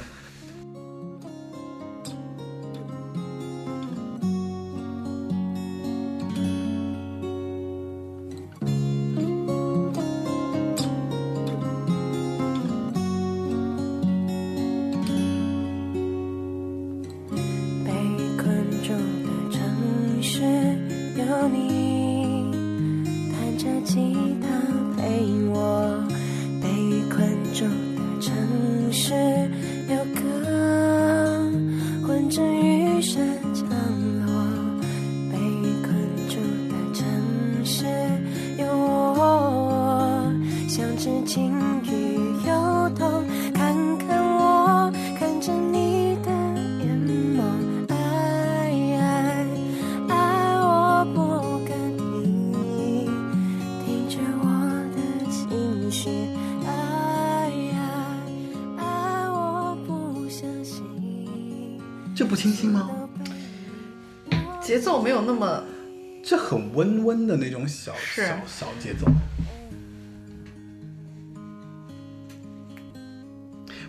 A: 温温的那种小小小节奏。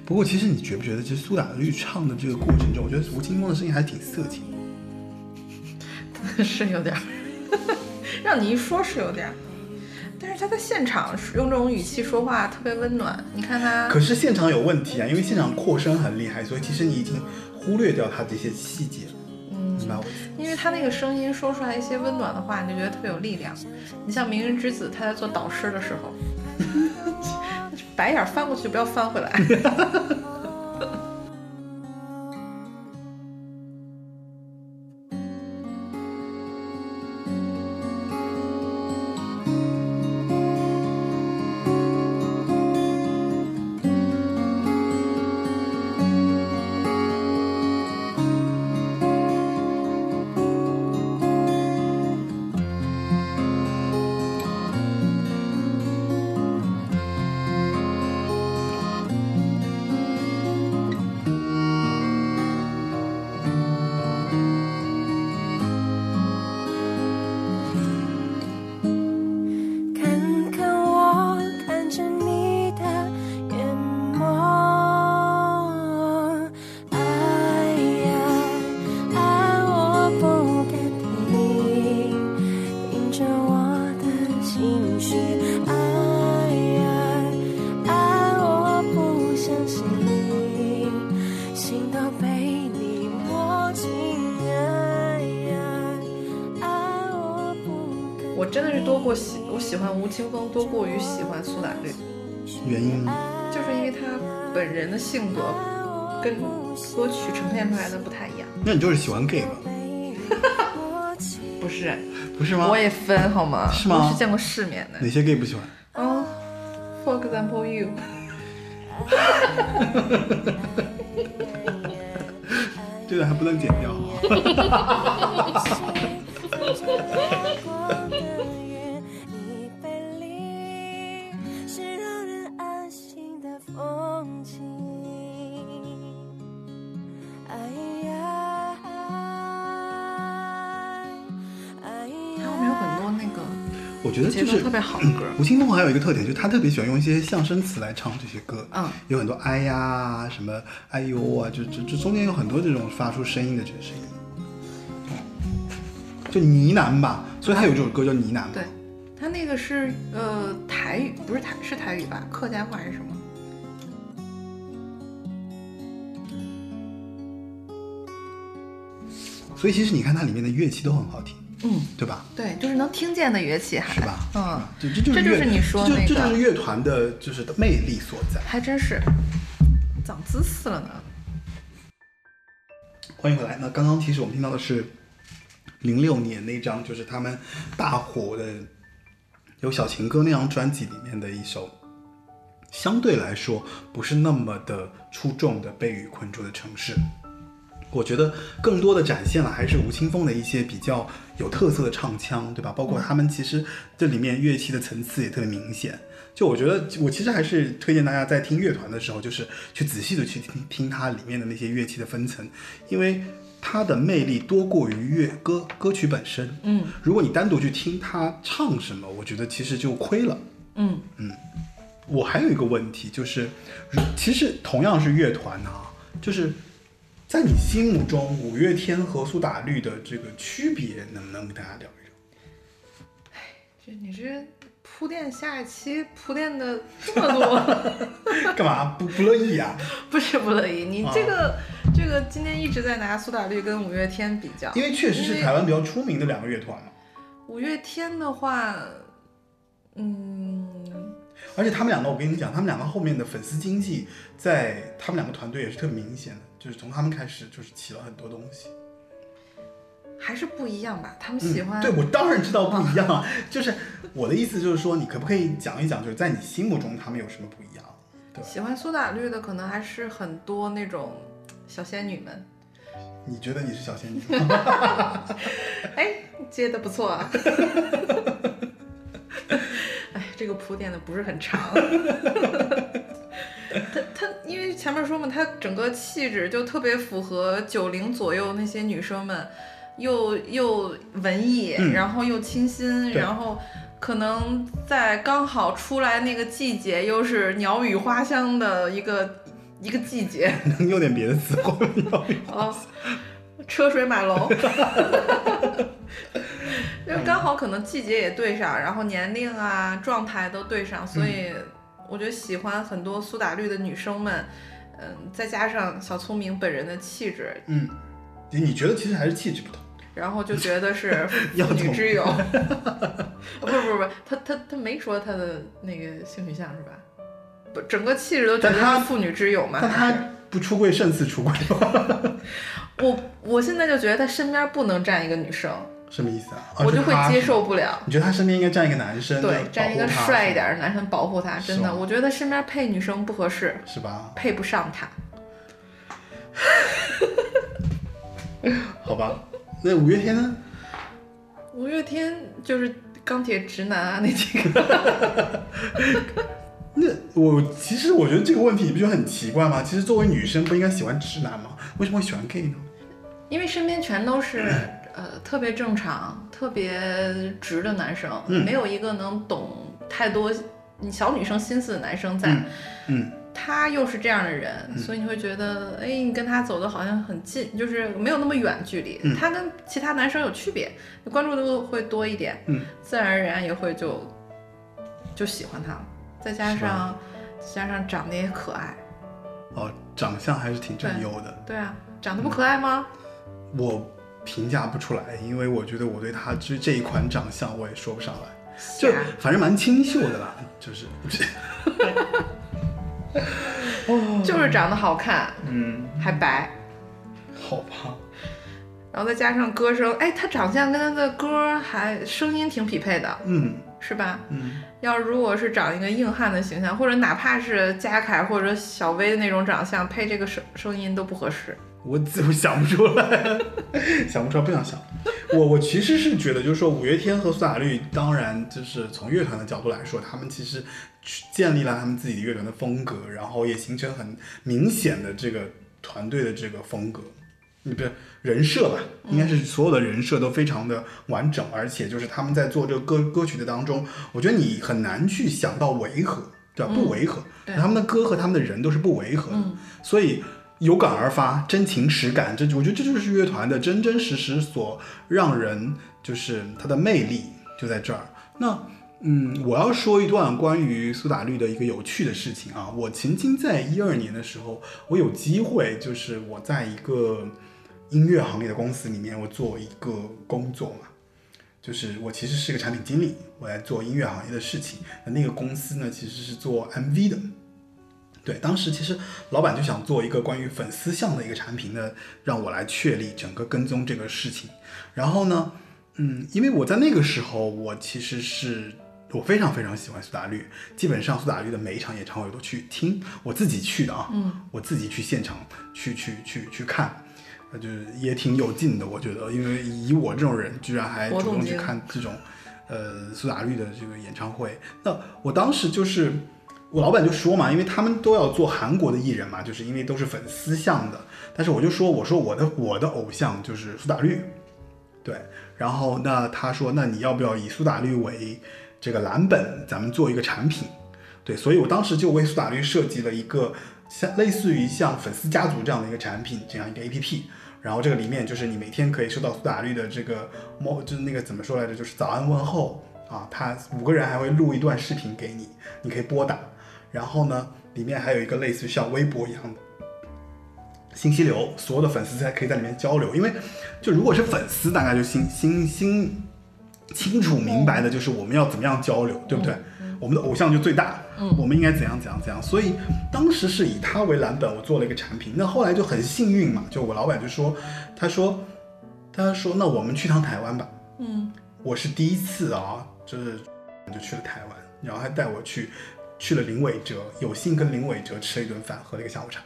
A: 不过，其实你觉不觉得，其实苏打绿唱的这个过程中，我觉得吴青峰的声音还挺色情的。
B: 是有点儿，让你一说是有点儿，但是他在现场用这种语气说话特别温暖。你看他，
A: 可是现场有问题啊，因为现场扩声很厉害，所以其实你已经忽略掉他这些细节了。
B: 因为他那个声音说出来一些温暖的话，你就觉得特别有力量。你像《明日之子》，他在做导师的时候，白眼翻过去不要翻回来。喜欢吴青峰多过于喜欢苏打绿，
A: 原因
B: 就是因为他本人的性格跟歌曲呈现出来的不太一样。
A: 那你就是喜欢 gay 吧？
B: 不是，
A: 不是吗？
B: 我也分好吗？
A: 是吗
B: 我是见过世面的。
A: 哪些 gay 不喜欢？
B: 嗯，For example, you。
A: 这个还不能剪掉 就是
B: 特别好的歌。
A: 吴青峰还有一个特点，就是他特别喜欢用一些象声词来唱这些歌。
B: 嗯，
A: 有很多哎呀、什么哎呦啊，就就就中间有很多这种发出声音的这个声音，就呢喃吧。所以他有这首歌叫呢喃。
B: 对，他那个是呃台语，不是台是台语吧？客家话还是什么？
A: 所以其实你看它里面的乐器都很好听，
B: 嗯，
A: 对吧？
B: 对，就是能听见的乐器还
A: 是吧？
B: 嗯，
A: 这这就是
B: 这就是你说
A: 的
B: 那个
A: 这就是乐团的就是魅力所在。
B: 还真是长姿势了呢。
A: 欢迎回来。那刚刚其实我们听到的是零六年那张，就是他们大火的有小情歌那张专辑里面的一首，相对来说不是那么的出众的《被雨困住的城市》。我觉得更多的展现了还是吴青峰的一些比较有特色的唱腔，对吧？包括他们其实这里面乐器的层次也特别明显。就我觉得，我其实还是推荐大家在听乐团的时候，就是去仔细的去听听它里面的那些乐器的分层，因为它的魅力多过于乐歌歌曲本身。
B: 嗯
A: 如果你单独去听他唱什么，我觉得其实就亏了。
B: 嗯嗯
A: 我还有一个问题，就是如其实同样是乐团啊，就是在你心目中五月天和苏打绿的这个区别，能不能给大家聊一聊？
B: 哎这你这铺垫下一期铺垫的这么多，
A: 干嘛不不乐意啊？
B: 不是不乐意。你这个、这个今天一直在拿苏打绿跟五月天比较，
A: 因为确实是台湾比较出名的两个乐团嘛，
B: 五月天的话，嗯，
A: 而且他们两个，我跟你讲，他们两个后面的粉丝经济，在他们两个团队也是特别明显的，就是从他们开始就是起了很多东西。
B: 还是不一样吧。他们喜欢、
A: 嗯，对我当然知道不一样啊，就是我的意思就是说，你可不可以讲一讲，就是在你心目中他们有什么不一样？对，
B: 喜欢苏打绿的，可能还是很多那种小仙女们。
A: 你觉得你是小仙女？
B: 哎，接的不错啊。哎，这个铺垫的不是很长。他他，因为前面说嘛，他整个气质就特别符合九零左右那些女生们，又又文艺，
A: 嗯
B: 然后又清新，然后可能在刚好出来那个季节，又是鸟语花香的一个一个季节。
A: 能用点别的词 汇吗？
B: 哦，车水马龙，就刚好可能季节也对上，然后年龄啊、状态都对上，所以我觉得喜欢很多苏打绿的女生们，嗯，再加上小聪明本人的气质，
A: 嗯，你觉得其实还是气质不同。
B: 然后就觉得是
A: 要
B: 妇女之友。不是不是不是，他他他没说他的那个性取向是吧？不，整个气质都觉得
A: 但他
B: 妇女之友嘛。
A: 但他不出柜胜似出柜，
B: 我我现在就觉得他身边不能站一个女生，
A: 什么意思啊？啊
B: 我就会接。受不了。
A: 你觉得他身边应该站一个男生，
B: 对，站一个帅一点的男生保护他，真的，我觉得他身边配女生不合适，
A: 是吧？
B: 配不上他。
A: 好吧，那五月天呢？
B: 五月天就是钢铁直男啊，那几个。
A: 那我其实我觉得这个问题你不觉得很奇怪吗？其实作为女生不应该喜欢直男吗？为什么会喜欢 gay 呢？
B: 因为身边全都是呃特别正常、特别直的男生，
A: 嗯
B: 没有一个能懂太多你小女生心思的男生在。
A: 嗯嗯
B: 他又是这样的人，
A: 嗯
B: 所以你会觉得，哎，你跟他走的好像很近，就是没有那么远距离。
A: 嗯
B: 他跟其他男生有区别，你关注度会多一点，
A: 嗯，
B: 自然而然也会就就喜欢他了。再加上加上长得也可爱，
A: 哦，长相还是挺占优的。
B: 对啊，长得不可爱吗？
A: 我评价不出来，因为我觉得我对他这这一款长相我也说不上来，就
B: 瞎
A: 反正蛮清秀的啦，就是，
B: 就是长得好看，
A: 嗯，
B: 还白，
A: 好吧，
B: 然后再加上歌声，哎，他长相跟他的歌还声音挺匹配的，
A: 嗯。
B: 是吧？
A: 嗯，
B: 要如果是长一个硬汉的形象，或者哪怕是嘉凯或者小薇那种长相，配这个声声音都不合适。
A: 我自我想不出来，想不出来，不想想。我我其实是觉得，就是说五月天和苏打绿，当然就是从乐团的角度来说，他们其实建立了他们自己乐团的风格，然后也形成很明显的这个团队的这个风格。你不是人设吧？应该是所有的人设都非常的完整，而且就是他们在做这个歌歌曲的当中，我觉得你很难去想到违和，对吧？不违和，
B: 对
A: 他们的歌和他们的人都是不违和的，
B: 嗯
A: 所以有感而发，真情实感，这我觉得这就是乐团的真真实实所让人就是它的魅力就在这儿。那嗯，我要说一段关于苏打绿的一个有趣的事情啊，我曾经在一二年的时候，我有机会就是我在一个音乐行业的公司里面，我做一个工作嘛。就是我其实是个产品经理，我来做音乐行业的事情。那那个公司呢，其实是做 MV 的，对，当时其实老板就想做一个关于粉丝向的一个产品呢，让我来确立整个跟踪这个事情。然后呢，嗯，因为我在那个时候，我其实是我非常非常喜欢苏打绿，基本上苏打绿的每一场演唱会我都去听，我自己去的啊，
B: 嗯，
A: 我自己去现场去去去去看，呃，就是也挺有劲的，我觉得，因为以我这种人，居然还主动去看这种呃苏打绿的这个演唱会，那我当时就是。我老板就说嘛，因为他们都要做韩国的艺人嘛，就是因为都是粉丝向的。但是我就说，我说我的我的偶像就是苏打绿，对。然后那他说，那你要不要以苏打绿为这个蓝本，咱们做一个产品？对，所以我当时就为苏打绿设计了一个像类似于像粉丝家族这样的一个产品，这样一个 APP。然后这个里面就是你每天可以收到苏打绿的这个猫，就是那个怎么说来着，就是早安问候啊，他五个人还会录一段视频给你，你可以拨打。然后呢，里面还有一个类似于像微博一样的信息流，所有的粉丝才可以在里面交流。因为就如果是粉丝，大概就心心心清楚明白的，就是我们要怎么样交流，对不对？我们的偶像就最大，我们应该怎样怎样怎样。所以当时是以他为蓝本，我做了一个产品。那后来就很幸运嘛，就我老板就说，他说，他说那我们去趟台湾吧。
B: 嗯，
A: 我是第一次啊，就是就去了台湾，然后还带我去去了林伟哲，有幸跟林伟哲吃了一顿饭，喝了一个下午茶，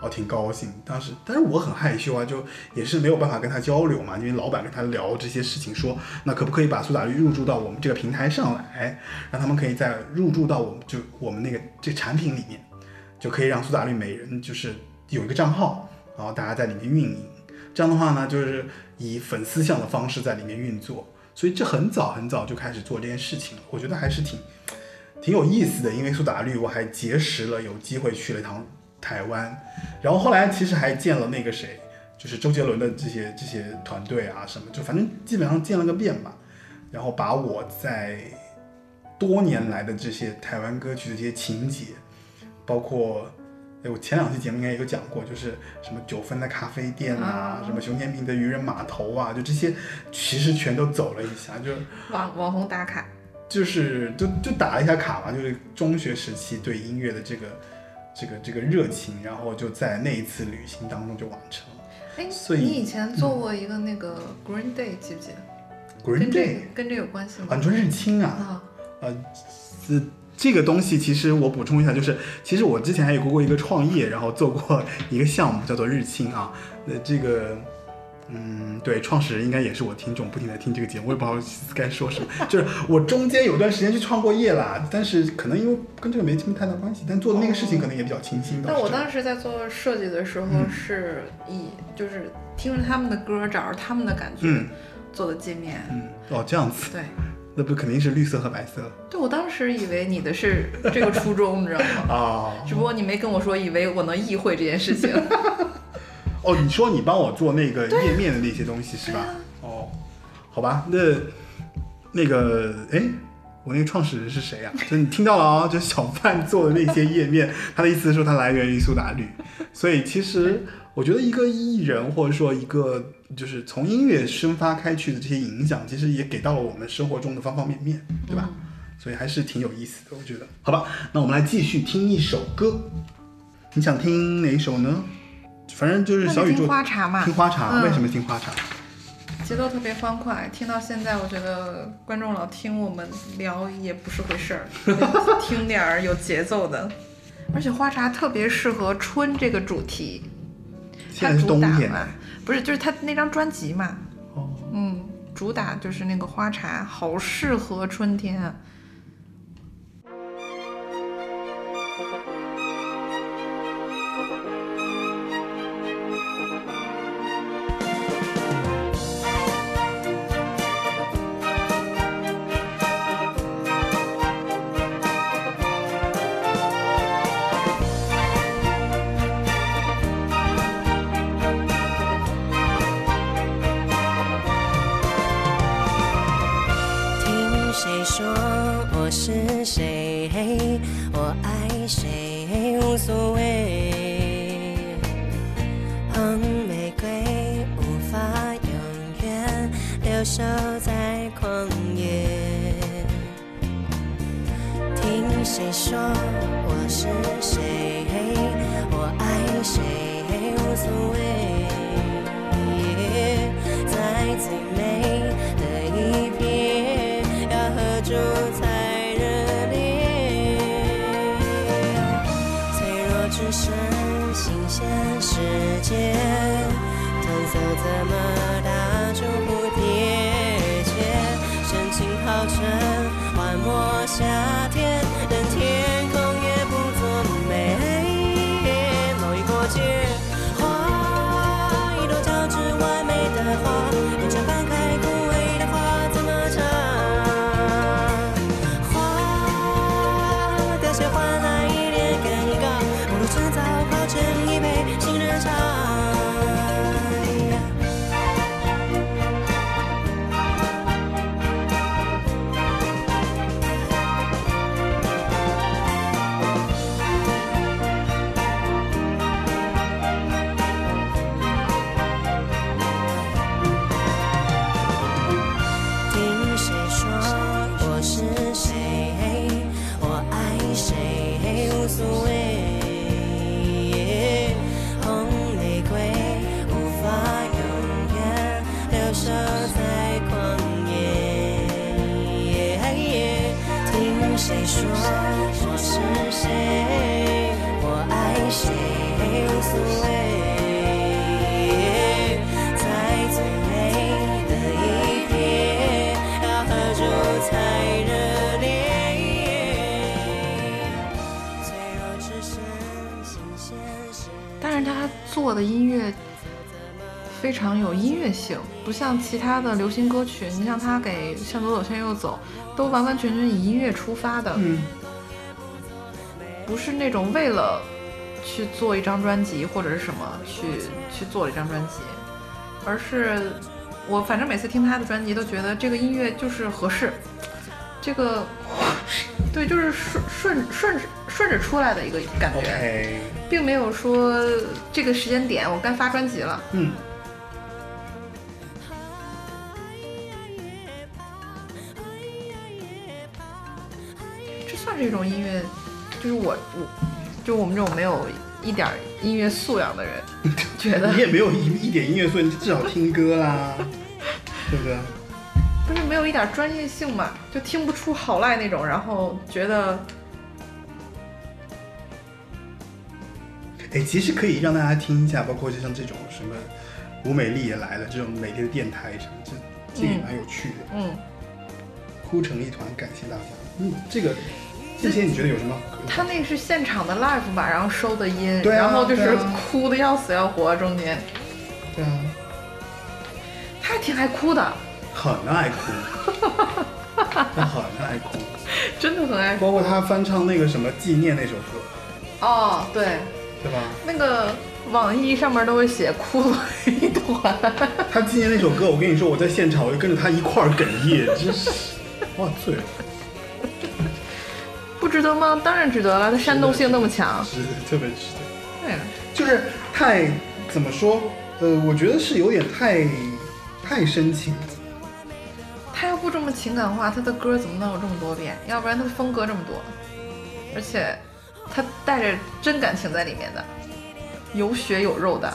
A: 哦，挺高兴。当时，但是我很害羞啊，就也是没有办法跟他交流嘛，因为老板跟他聊这些事情，说那可不可以把苏打绿入驻到我们这个平台上来，让他们可以再入驻到我们就我们那个这产品里面，就可以让苏打绿每人就是有一个账号，然后大家在里面运营。这样的话呢，就是以粉丝向的方式在里面运作，所以这很早很早就开始做这件事情了。我觉得还是挺挺有意思的，因为苏打绿我还结识了，有机会去了一趟台湾，然后后来其实还见了那个谁，就是周杰伦的这些这些团队啊什么，就反正基本上见了个遍吧，然后把我在多年来的这些台湾歌曲的这些情节，包括。哎，我前两期节目应该也有讲过，就是什么九分的咖啡店啊，
B: 啊。
A: 什么熊天平的渔人码头啊，就这些，其实全都走了一下，就
B: 网网红打卡，
A: 就是就就打了一下卡嘛，就是中学时期对音乐的这个这个这个热情，然后就在那一次旅行当中就完成了。
B: 哎，
A: 所以
B: 你以前做过一个那个 Green Day，记不记得
A: ？Green Day
B: 跟这有关系吗
A: 啊，
B: 吗
A: 你？说日清啊，
B: 啊，
A: 呃，这这个东西其实我补充一下，就是其实我之前还有过一个创业，然后做过一个项目叫做日清啊，那，这个。嗯，对，创始人应该也是我听众，不停的听这个节目，我也不好意思该说什么。就是我中间有段时间去创过业啦，但是可能因为跟这个没什么太大关系，但做的那个事情可能也比较清新。
B: 但我当时在做设计的时候
A: 嗯
B: 是以就是听着他们的歌，找着他们的感觉
A: 嗯
B: 做的界面。
A: 嗯，哦，这样子，
B: 对，
A: 那不肯定是绿色和白色
B: 对我当时以为你的是这个初衷，你知道吗？
A: 啊。
B: 只不过你没跟我说，以为我能意会这件事情。
A: 哦，你说你帮我做那个页面的那些东西是吧？哦，好吧，那那个，哎，我那个创始人是谁啊？就你听到了啊、就小范做的那些页面，他的意思是说它来源于苏打绿，所以其实我觉得一个艺人或者说一个就是从音乐生发开去的这些影响，其实也给到了我们生活中的方方面面，对吧？所以还是挺有意思的，我觉得。好吧，那我们来继续听一首歌，你想听哪一首呢？反正就是小宇宙
B: 花茶嘛
A: 听花茶，
B: 嗯
A: 为什么听花茶？
B: 节奏特别欢快，听到现在，我觉得观众老听我们聊也不是回事儿，听点儿有节奏的。而且花茶特别适合春这个主题，它
A: 现在是
B: 主打
A: 冬天
B: 嘛，不是就是它那张专辑嘛，
A: 哦，
B: 嗯，主打就是那个花茶，好适合春天啊。非常有音乐性，不像其他的流行歌曲，你像他给《向左走，向右走》，都完完全全以音乐出发的，
A: 嗯，
B: 不是那种为了去做一张专辑或者是什么去去做了一张专辑，而是我反正每次听他的专辑都觉得这个音乐就是合适，这个对，就是顺顺顺顺着出来的一个感觉。并没有说这个时间点我该发专辑了。
A: 嗯，
B: 这种音乐，就是我我，就我们这种没有一点音乐素养的人，觉得
A: 你也没有一一点音乐素，你至少听歌啦，对不对？
B: 不是没有一点专业性嘛，就听不出好赖那种，然后觉得
A: 哎，其实可以让大家听一下，包括就像这种什么吴美丽也来了这种美丽的电台什么，这这个也蛮有趣的。
B: 嗯，
A: 哭成一团，感谢大家。嗯，这个这些你觉得有什么？
B: 他那个是现场的 live 吧，然后收的音，
A: 对啊
B: 然后就是哭的要死要活，中间
A: 对啊，
B: 他还挺爱哭的，
A: 很爱哭，他很爱哭，
B: 真的很爱哭。
A: 包括他翻唱那个什么纪念那首歌，
B: 哦，对，
A: 对吧？
B: 那个网易上面都会写哭了一团。
A: 他纪念那首歌，我跟你说，我在现场我就跟着他一块儿哽咽，真是，哇，醉了，
B: 不值得吗？当然值得了，它煽动性那么强。
A: 值得，特别值得。
B: 对，
A: 就是太怎么说？呃，我觉得是有点太太深情了。
B: 他要不这么情感化，他的歌怎么能有这么多变？要不然他的风格这么多，而且他带着真感情在里面的，有血有肉的。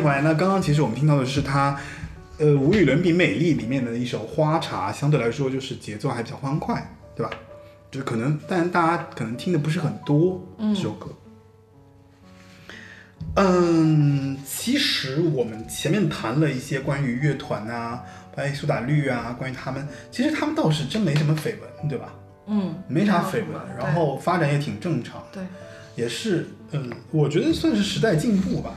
A: 迎回来。那刚刚其实我们听到的是他，呃，无与伦比美丽里面的一首《花茶》，相对来说就是节奏还比较欢快，对吧？就可能，但大家可能听的不是很多、这首歌。嗯，其实我们前面谈了一些关于乐团啊，关于苏打绿啊，关于他们，其实他们倒是真没什么绯闻，对吧？
B: 嗯，
A: 没啥绯闻，然后发展也挺正常，
B: 对
A: 也是，嗯，我觉得算是时代进步吧。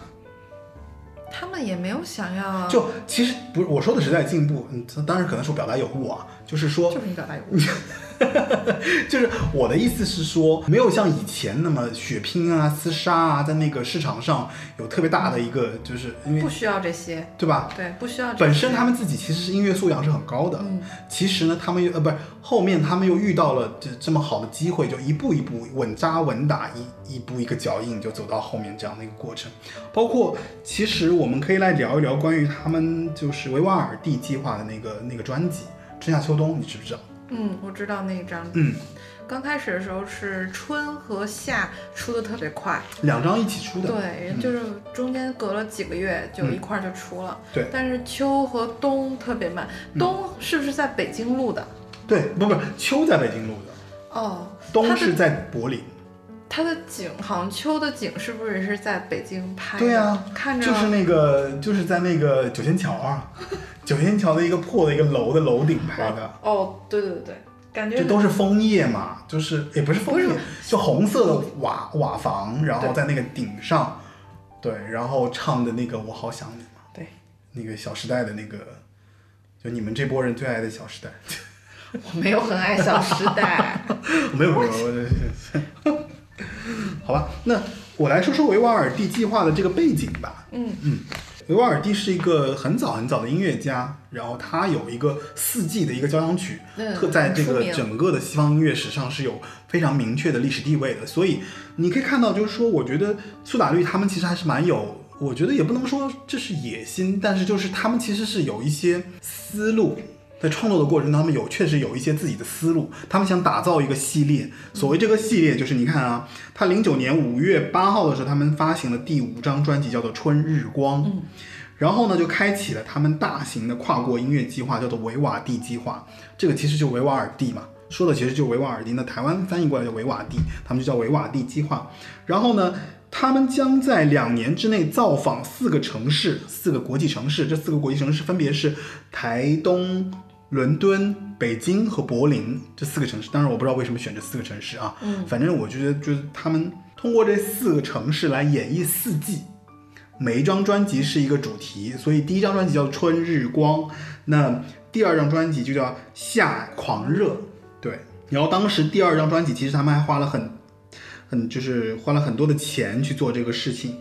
B: 他们也没有想要，
A: 就其实不是我说的时代进步，嗯，当然可能是我表达有误啊，就是说
B: 就是你表达有误。
A: 就是我的意思是说，没有像以前那么血拼啊、厮杀啊，在那个市场上有特别大的一个，就是因为
B: 不需要这些，
A: 对吧？
B: 对，不需要这些。
A: 本身他们自己其实是音乐素养是很高的，
B: 嗯
A: 其实呢，他们又呃不是后面他们又遇到了这这么好的机会，就一步一步稳扎稳打，一一步一个脚印就走到后面这样的一个过程。包括其实我们可以来聊一聊关于他们就是维瓦尔第计划的那个那个专辑《春夏秋冬》，你知不知道？
B: 嗯，我知道那一张。
A: 嗯，
B: 刚开始的时候是春和夏出的特别快，
A: 两张一起出的。
B: 对，
A: 嗯
B: 就是中间隔了几个月就一块儿就出了。
A: 对
B: 但是秋和冬特别慢。冬是不是在北京录的？
A: 对，不不，秋在北京录的，
B: 哦，
A: 冬是在柏林。
B: 它的景好像秋的景是不是也是在北京拍的？
A: 对啊
B: 看着
A: 就是那个，就是在那个九仙桥啊，九仙桥的一个破的一个楼的楼顶拍的，
B: 哦，对对对，感觉
A: 这都是枫叶嘛，就是也不是枫叶，就红色的瓦瓦房，然后在那个顶上，对，然后唱的那个我好想你嘛，
B: 对，
A: 那个小时代的那个，就你们这波人最爱的小时代，
B: 我没有很爱小时代。
A: 没 有没有，我 好吧，那我来说说维瓦尔第计划的这个背景吧。
B: 嗯嗯
A: 维瓦尔第是一个很早很早的音乐家，然后他有一个四季的一个交响曲，
B: 嗯
A: 特在这个整个的西方音乐史上是有非常明确的历史地位的。所以你可以看到，就是说，我觉得苏打绿他们其实还是蛮有，我觉得也不能说这是野心，但是就是他们其实是有一些思路。在创作的过程中，他们有确实有一些自己的思路，他们想打造一个系列。所谓这个系列，就是你看啊，他零九年五月八号的时候，他们发行了第五张专辑，叫做《春日光》。
B: 嗯
A: 然后呢，就开启了他们大型的跨国音乐计划，叫做维瓦蒂计划。这个其实就维瓦尔第嘛，说的其实就维瓦尔第。那台湾翻译过来叫维瓦蒂，他们就叫维瓦蒂计划。然后呢，他们将在两年之内造访四个城市，四个国际城市。这四个国际城市分别是台东、伦敦、北京和柏林这四个城市。当然，我不知道为什么选这四个城市啊。
B: 嗯
A: 反正我觉得就是他们通过这四个城市来演绎四季。每一张专辑是一个主题，所以第一张专辑叫《春日光》，那第二张专辑就叫《夏狂热》。对，然后当时第二张专辑其实他们还花了很很就是花了很多的钱去做这个事情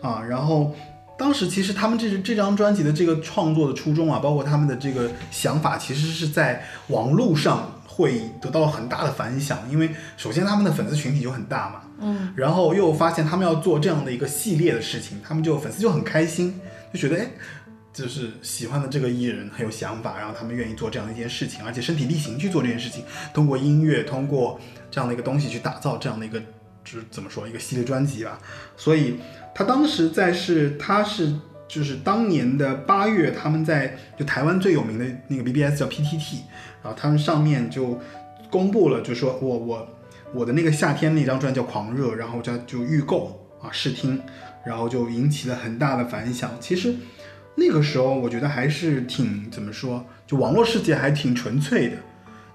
A: 啊，然后。当时其实他们这这张专辑的这个创作的初衷啊，包括他们的这个想法，其实是在网络上会得到了很大的反响，因为首先他们的粉丝群体就很大嘛，
B: 嗯，
A: 然后又发现他们要做这样的一个系列的事情，他们就粉丝就很开心，就觉得哎，就是喜欢的这个艺人很有想法，然后他们愿意做这样的一件事情，而且身体力行去做这件事情，通过音乐，通过这样的一个东西去打造这样的一个，是怎么说一个系列专辑吧。所以他当时在是他是就是当年的八月，他们在就台湾最有名的那个 BBS 叫 PTT，然后他们上面就公布了，就说我我我的那个夏天那张专辑叫《狂热》，然后叫就预购啊试听，然后就引起了很大的反响。其实那个时候我觉得还是挺怎么说，就网络世界还挺纯粹的，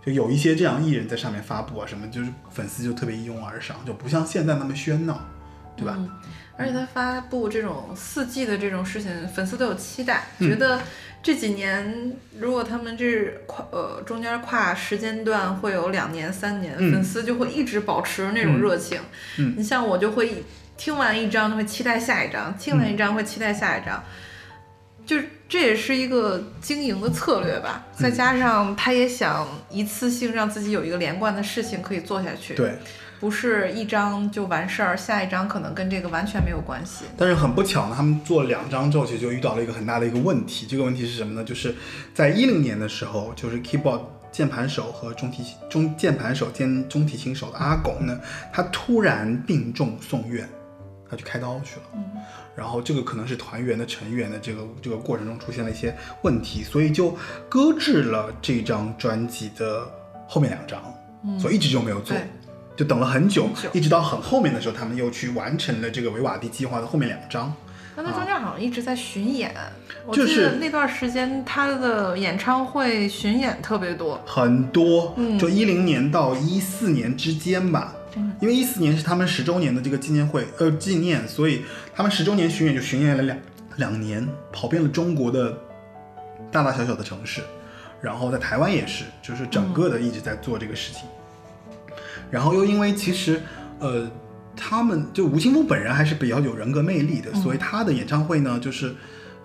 A: 就有一些这样艺人在上面发布啊什么，就是粉丝就特别一拥而上，就不像现在那么喧闹，对吧？
B: 嗯而且他发布这种四季的这种事情，粉丝都有期待，
A: 嗯
B: 觉得这几年如果他们这跨呃中间跨时间段会有两年三年，
A: 嗯
B: 粉丝就会一直保持那种热情。
A: 嗯
B: 你像我就会听完一张就会期待下一张，听完一张会期待下一张。就这也是一个经营的策略吧，再
A: 嗯
B: 加上他也想一次性让自己有一个连贯的事情可以做下去。
A: 对，
B: 不是一张就完事儿，下一张可能跟这个完全没有关系。
A: 但是很不巧呢，他们做了两张之后，其实就遇到了一个很大的一个问题。这个问题是什么呢？就是在一零年的时候，就是 keyboard 键盘手和中提中键盘手兼中提琴手的阿拱呢，他突然病重送院，他去开刀去了。
B: 嗯
A: 然后这个可能是团员的成员的这个这个过程中出现了一些问题，所以就搁置了这张专辑的后面两张，所以一直就没有做。就等了很久，
B: 很久
A: 一直到很后面的时候，他们又去完成了这个维瓦蒂计划的后面两张。
B: 那他中间好像一直在巡演，我记
A: 就是
B: 得那段时间他的演唱会巡演特别多。
A: 很多，
B: 嗯
A: 就一零年到一四年之间吧。
B: 嗯
A: 因为一四年是他们十周年的这个纪念会，呃，纪念，所以他们十周年巡演就巡演了两两年，跑遍了中国的大大小小的城市，然后在台湾也是，就是整个的一直在做这个事情。然后又因为其实，呃，他们就吴青峰本人还是比较有人格魅力的，所以他的演唱会呢，就是，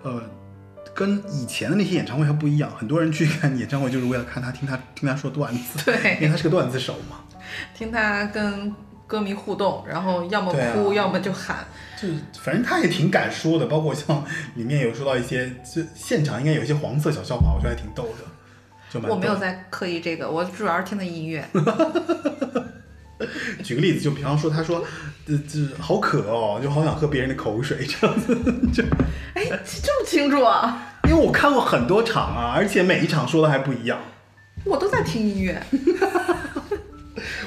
A: 呃，跟以前的那些演唱会还不一样。很多人去看演唱会就是为了看他听他听他说段子，对因为，他是个段子手嘛。
B: 听他跟歌迷互动，然后要么哭，要么就喊。
A: 就是反正他也挺敢说的，包括像 里面有说到一些，就现场应该有一些黄色小笑话，我觉得还挺逗的，就蛮
B: 我没有在刻意这个，我主要是听的音乐。
A: 举个例子，就比方说，他说，这这好渴哦，就好想喝别人的口水这样子，就
B: 哎，这么清楚啊？
A: 因为我看过很多场啊，而且每一场说的还不一样。
B: 我都在听音乐，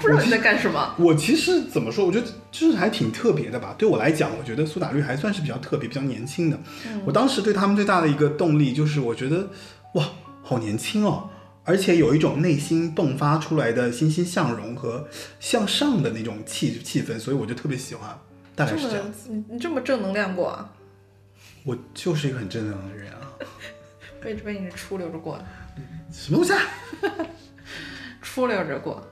B: 不知道你在干什么。
A: 我其实怎么说，我觉得就是还挺特别的吧。对我来讲，我觉得苏打绿还算是比较特别、比较年轻的。我当时对他们最大的一个动力就是，我觉得哇，好年轻哦，而且有一种内心迸发出来的欣欣向荣和向上的那种气气氛，所以我就特别喜欢。大概是这样
B: 么，你你这么正能量过啊？
A: 我就是一个很正能量的人啊。
B: 被被你 出溜着过的，
A: 什么东西啊？
B: 出溜着过。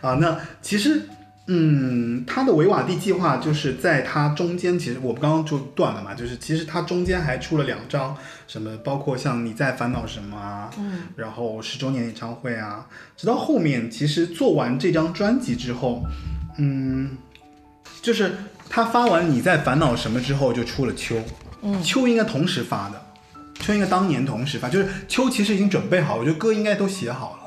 A: 啊，那其实，嗯，他的维瓦蒂计划就是在他中间，其实我们刚刚就断了嘛，就是其实他中间还出了两张，什么包括像你在烦恼什么啊，
B: 嗯，
A: 然后十周年演唱会啊，直到后面其实做完这张专辑之后，嗯，就是他发完你在烦恼什么之后就出了秋，
B: 嗯
A: 秋应该同时发的，秋应该当年同时发，就是秋其实已经准备好，我觉得歌应该都写好了。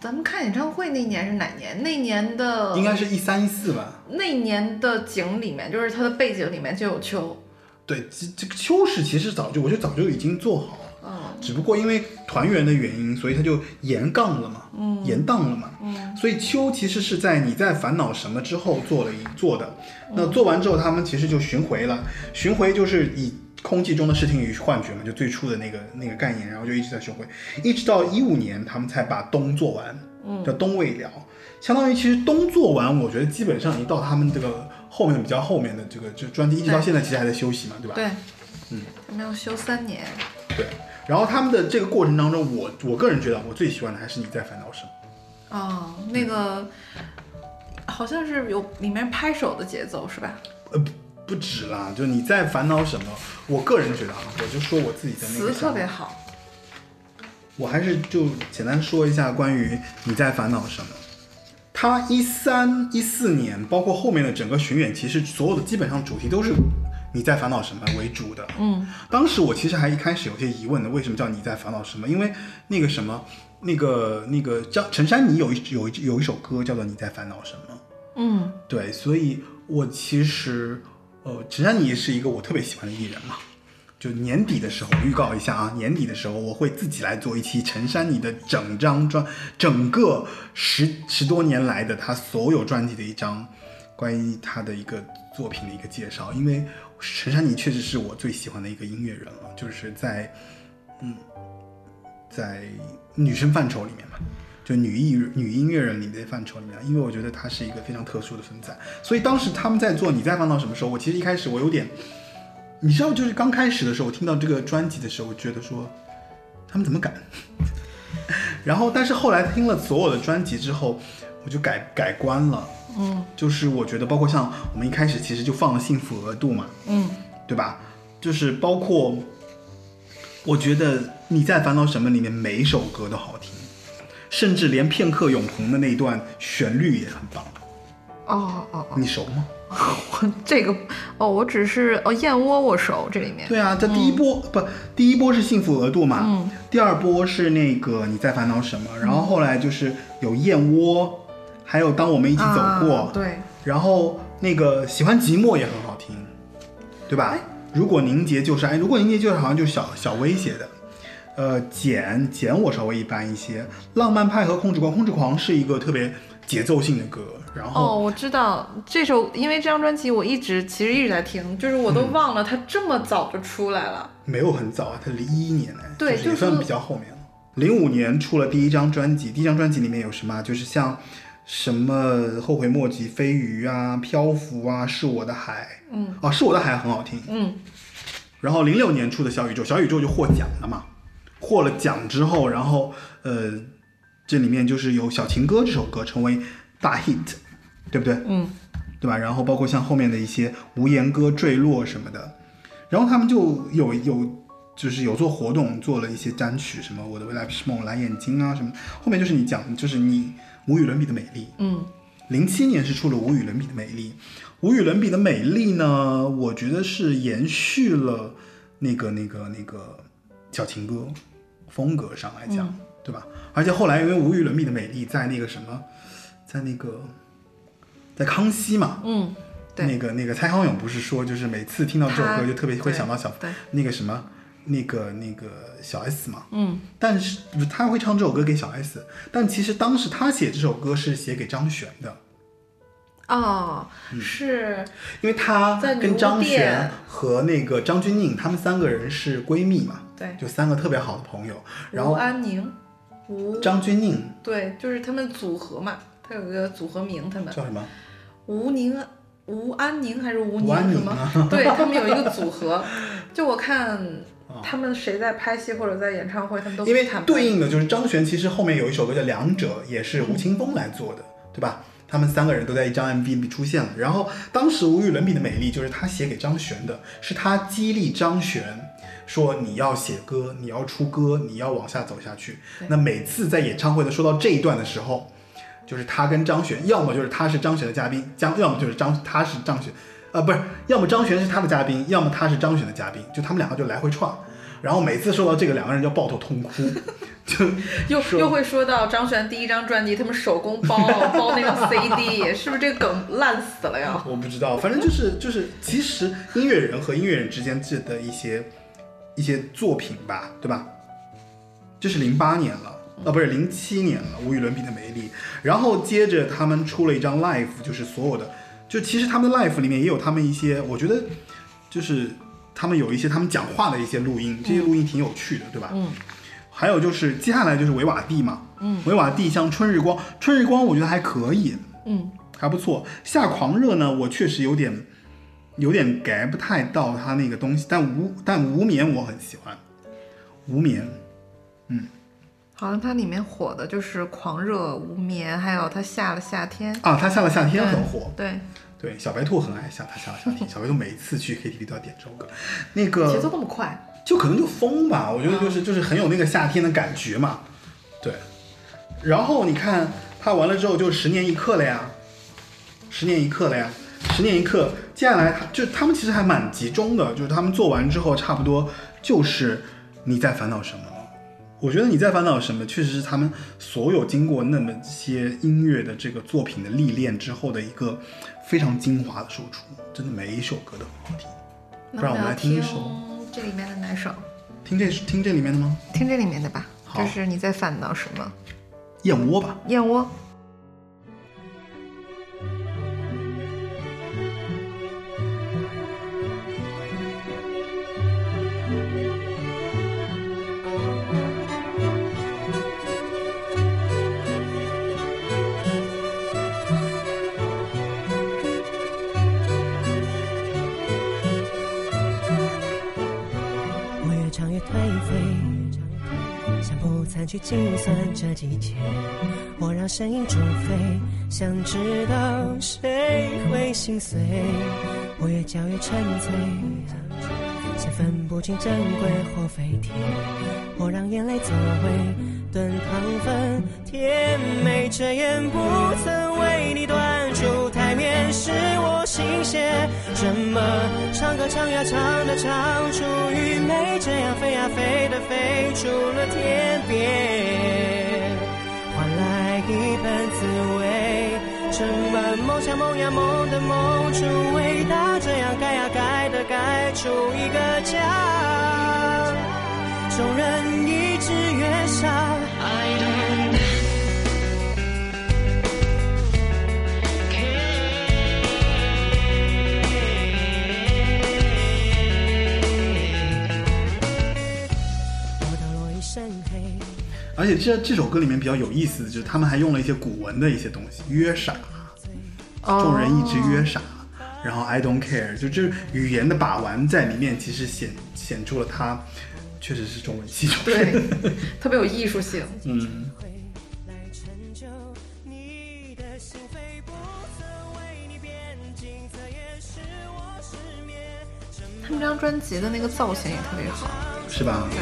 B: 咱们看演唱会那年是哪年？那年的
A: 应该是一三一四吧。
B: 那年的景里面，就是它的背景里面就有秋。
A: 对，这这个秋是其实早就，我觉得早就已经做好了，
B: 嗯
A: 只不过因为团员的原因，所以他就延杠了嘛，
B: 嗯
A: 延档了嘛。
B: 嗯
A: 所以秋其实是在你在烦恼什么之后做了一做的，那做完之后他们其实就巡回了，巡回就是以空气中的视听与幻觉嘛，就最初的那个那个概念，然后就一直在巡回，一直到一五年他们才把冬做完，
B: 嗯
A: 叫冬未了，相当于其实冬做完，我觉得基本上已经到他们这个后面比较后面的这个就专辑，一直到现在其实还在休息嘛，对吧？
B: 对，
A: 嗯，
B: 他们要休三年。
A: 对。然后他们的这个过程当中，我我个人觉得我最喜欢的还是你在烦恼什么。
B: 哦，那个好像是有里面拍手的节奏是吧？
A: 呃，不不止啦，就你在烦恼什么？我个人觉得啊，我就说我自己的那个
B: 词特别好。
A: 我还是就简单说一下关于你在烦恼什么。他一三一四年，包括后面的整个巡演，其实所有的基本上主题都是你在烦恼什么为主的。
B: 嗯
A: 当时我其实还一开始有些疑问的，为什么叫你在烦恼什么？因为那个什么，那个那个叫陈珊妮有一有一有一首歌叫做你在烦恼什么。
B: 嗯
A: 对，所以我其实，呃，陈珊妮是一个我特别喜欢的艺人嘛。就年底的时候，预告一下啊，年底的时候我会自己来做一期陈珊妮的整张专，整个十十多年来的她所有专辑的一张关于她的一个作品的一个介绍。因为陈珊妮确实是我最喜欢的一个音乐人了，就是在嗯，在女生范畴里面嘛。就女艺女音乐人里面的范畴里面，因为我觉得她是一个非常特殊的存在，所以当时他们在做《你在烦恼什么时候》，我其实一开始我有点，你知道，就是刚开始的时候，我听到这个专辑的时候，我觉得说他们怎么敢？然后，但是后来听了所有的专辑之后，我就改改观了，
B: 嗯
A: 就是我觉得包括像我们一开始其实就放了《幸福额度》嘛，
B: 嗯
A: 对吧？就是包括，我觉得你在烦恼什么里面每一首歌都好听，甚至连片刻永恒的那一段旋律也很棒。
B: 哦哦哦
A: 你熟吗？
B: 我，这个哦，我只是哦燕窝我熟这里面。
A: 对啊，这第一波、不，第一波是幸福额度嘛，
B: 嗯
A: 第二波是那个你在烦恼什么，然后后来就是有燕窝，还有当我们一起走过，
B: 啊对，
A: 然后那个喜欢寂寞也很好听，对吧？
B: 哎
A: 如果凝结就是爱，如果凝结就是好像就是小小薇写的。呃，简简我稍微一般一些，浪漫派和控制狂，控制狂是一个特别节奏性的歌，然后、
B: 哦，我知道这首，因为这张专辑我一直其实一直在听，就是我都
A: 嗯
B: 忘了它这么早就出来了。
A: 没有很早啊，它零一年哎，
B: 对
A: 就是也算比较后面了。零五年出了第一张专辑，第一张专辑里面有什么啊？就是像什么后悔莫及、飞鱼啊、漂浮啊、是我的海，
B: 嗯
A: 哦，是我的海很好听。
B: 嗯
A: 然后零六年出的小宇宙，小宇宙就获奖了嘛，获了奖之后，然后呃，这里面就是有《小情歌》这首歌成为大 hit，对不对？
B: 嗯，
A: 对吧？然后包括像后面的一些《无言歌》《坠落》什么的，然后他们就有有就是有做活动，做了一些单曲，什么《我的未来不是梦》《蓝眼睛》啊什么。后面就是你讲，就是你无与伦比的美丽。
B: 嗯，
A: 零七年是出了《无与伦比的美丽》，《无与伦比的美丽》呢，我觉得是延续了那个那个那个小情歌风格上来讲，对吧？而且后来因为《无与伦比的美丽》在那个什么，在那个在康熙嘛，
B: 嗯，对。
A: 那个那个蔡康永不是说，就是每次听到这首歌就特别会想到小
B: 对，
A: 那个什么那个那个小 S 嘛，
B: 嗯，
A: 但是他会唱这首歌给小 S，但其实当时他写这首歌是写给张悬的，
B: 哦，是
A: 因为他跟张悬和那个张钧甯他们三个人是闺蜜嘛，
B: 对，
A: 就三个特别好的朋友，然
B: 吴
A: 后
B: 安宁，吴。
A: 张钧甯。
B: 对，就是他们组合嘛，他有个组合名，他们。
A: 叫什么？
B: 吴宁、吴安宁还是吴宁什么？
A: 啊，
B: 对他们有一个组合，就我看
A: 啊
B: 他们谁在拍戏或者在演唱会，他们都
A: 因为
B: 谈
A: 对应的就是张悬，其实后面有一首歌叫《两者》，也是吴青峰来做的，对吧？他们三个人都在一张 MV 里出现了。然后当时《无与伦比的美丽》就是他写给张悬的，是他激励张悬说你要写歌，你要出歌，你要往下走下去。那每次在演唱会的说到这一段的时候，就是他跟张悬，要么就是他是张悬的嘉宾，将要么就是张他是张悬，呃，不是，要么张悬是他的嘉宾，要么他是张悬的嘉宾，就他们两个就来回串。然后每次说到这个，两个人就抱头痛哭，就
B: 又又 会说到张悬第一张专辑，他们手工包包那个 CD，是不是这个梗烂死了呀？
A: 我不知道，反正就是就是，其实音乐人和音乐人之间这的一些一些作品吧，对吧？这是零八年了，啊，不是零七年了，无与伦比的美丽。然后接着他们出了一张 live，就是所有的，就其实他们的 live 里面也有他们一些，我觉得就是他们有一些他们讲话的一些录音，这些录音挺有趣的，对吧？
B: 嗯。
A: 还有就是接下来就是维瓦蒂嘛，嗯，维瓦蒂像春日光，春日光我觉得还可以，
B: 嗯，
A: 还不错。夏狂热呢，我确实有点有点 get 不太到他那个东西，但无但无眠我很喜欢，无眠嗯。
B: 好像它里面火的就是狂热、无眠，还有他下了夏天，
A: 啊，他下了夏天很火，
B: 对，
A: 对，小白兔很爱下他下了夏天，小白兔每次去 KTV 都要点这首歌，那个
B: 节奏那么快，
A: 就可能就疯吧，我觉得就是就是很有那个夏天的感觉嘛，对。然后你看他完了之后就十年一刻了呀，十年一刻了呀，十年一刻。接下来他就他们其实还蛮集中的，就是他们做完之后差不多就是你在烦恼什么。我觉得你在烦恼什么，确实是他们所有经过那么些音乐的这个作品的历练之后的一个非常精华的输出，真的每一首歌都很好听。不然我们来听一首
B: 这里面的哪首？
A: 听这听这里面的吗？
B: 听这里面的吧，
A: 好
B: 就是你在烦恼什么？
A: 燕窝吧。
B: 燕窝。
C: 想去计算这几天，我让声音煮沸，想知道谁会心碎。我越嚼越沉醉，先分不清珍贵或非甜，我让眼泪作为炖汤粉，甜美遮掩不曾为你端出台面，是我心血。什么唱歌唱呀唱的唱出愚昧，这样飞呀飞的飞出了天边，换来一盆滋味。什么梦想梦呀梦的梦出味道，这样改呀改的盖出一个家。众人一直越少。I don't 我的落一身黑。
A: 而且这这首歌里面比较有意思的就是他们还用了一些古文的一些东西，约傻，众人一直约傻，然后 I don't care，就这语言的把玩在里面，其实显显出了他确实是中文系出
C: 对。，特别有艺术性。
A: 嗯，
D: 来成就你的心扉，不曾为你变景，这也是我失眠。
C: 他们这张专辑的那个造型也特别好，
A: 是吧？
C: 对，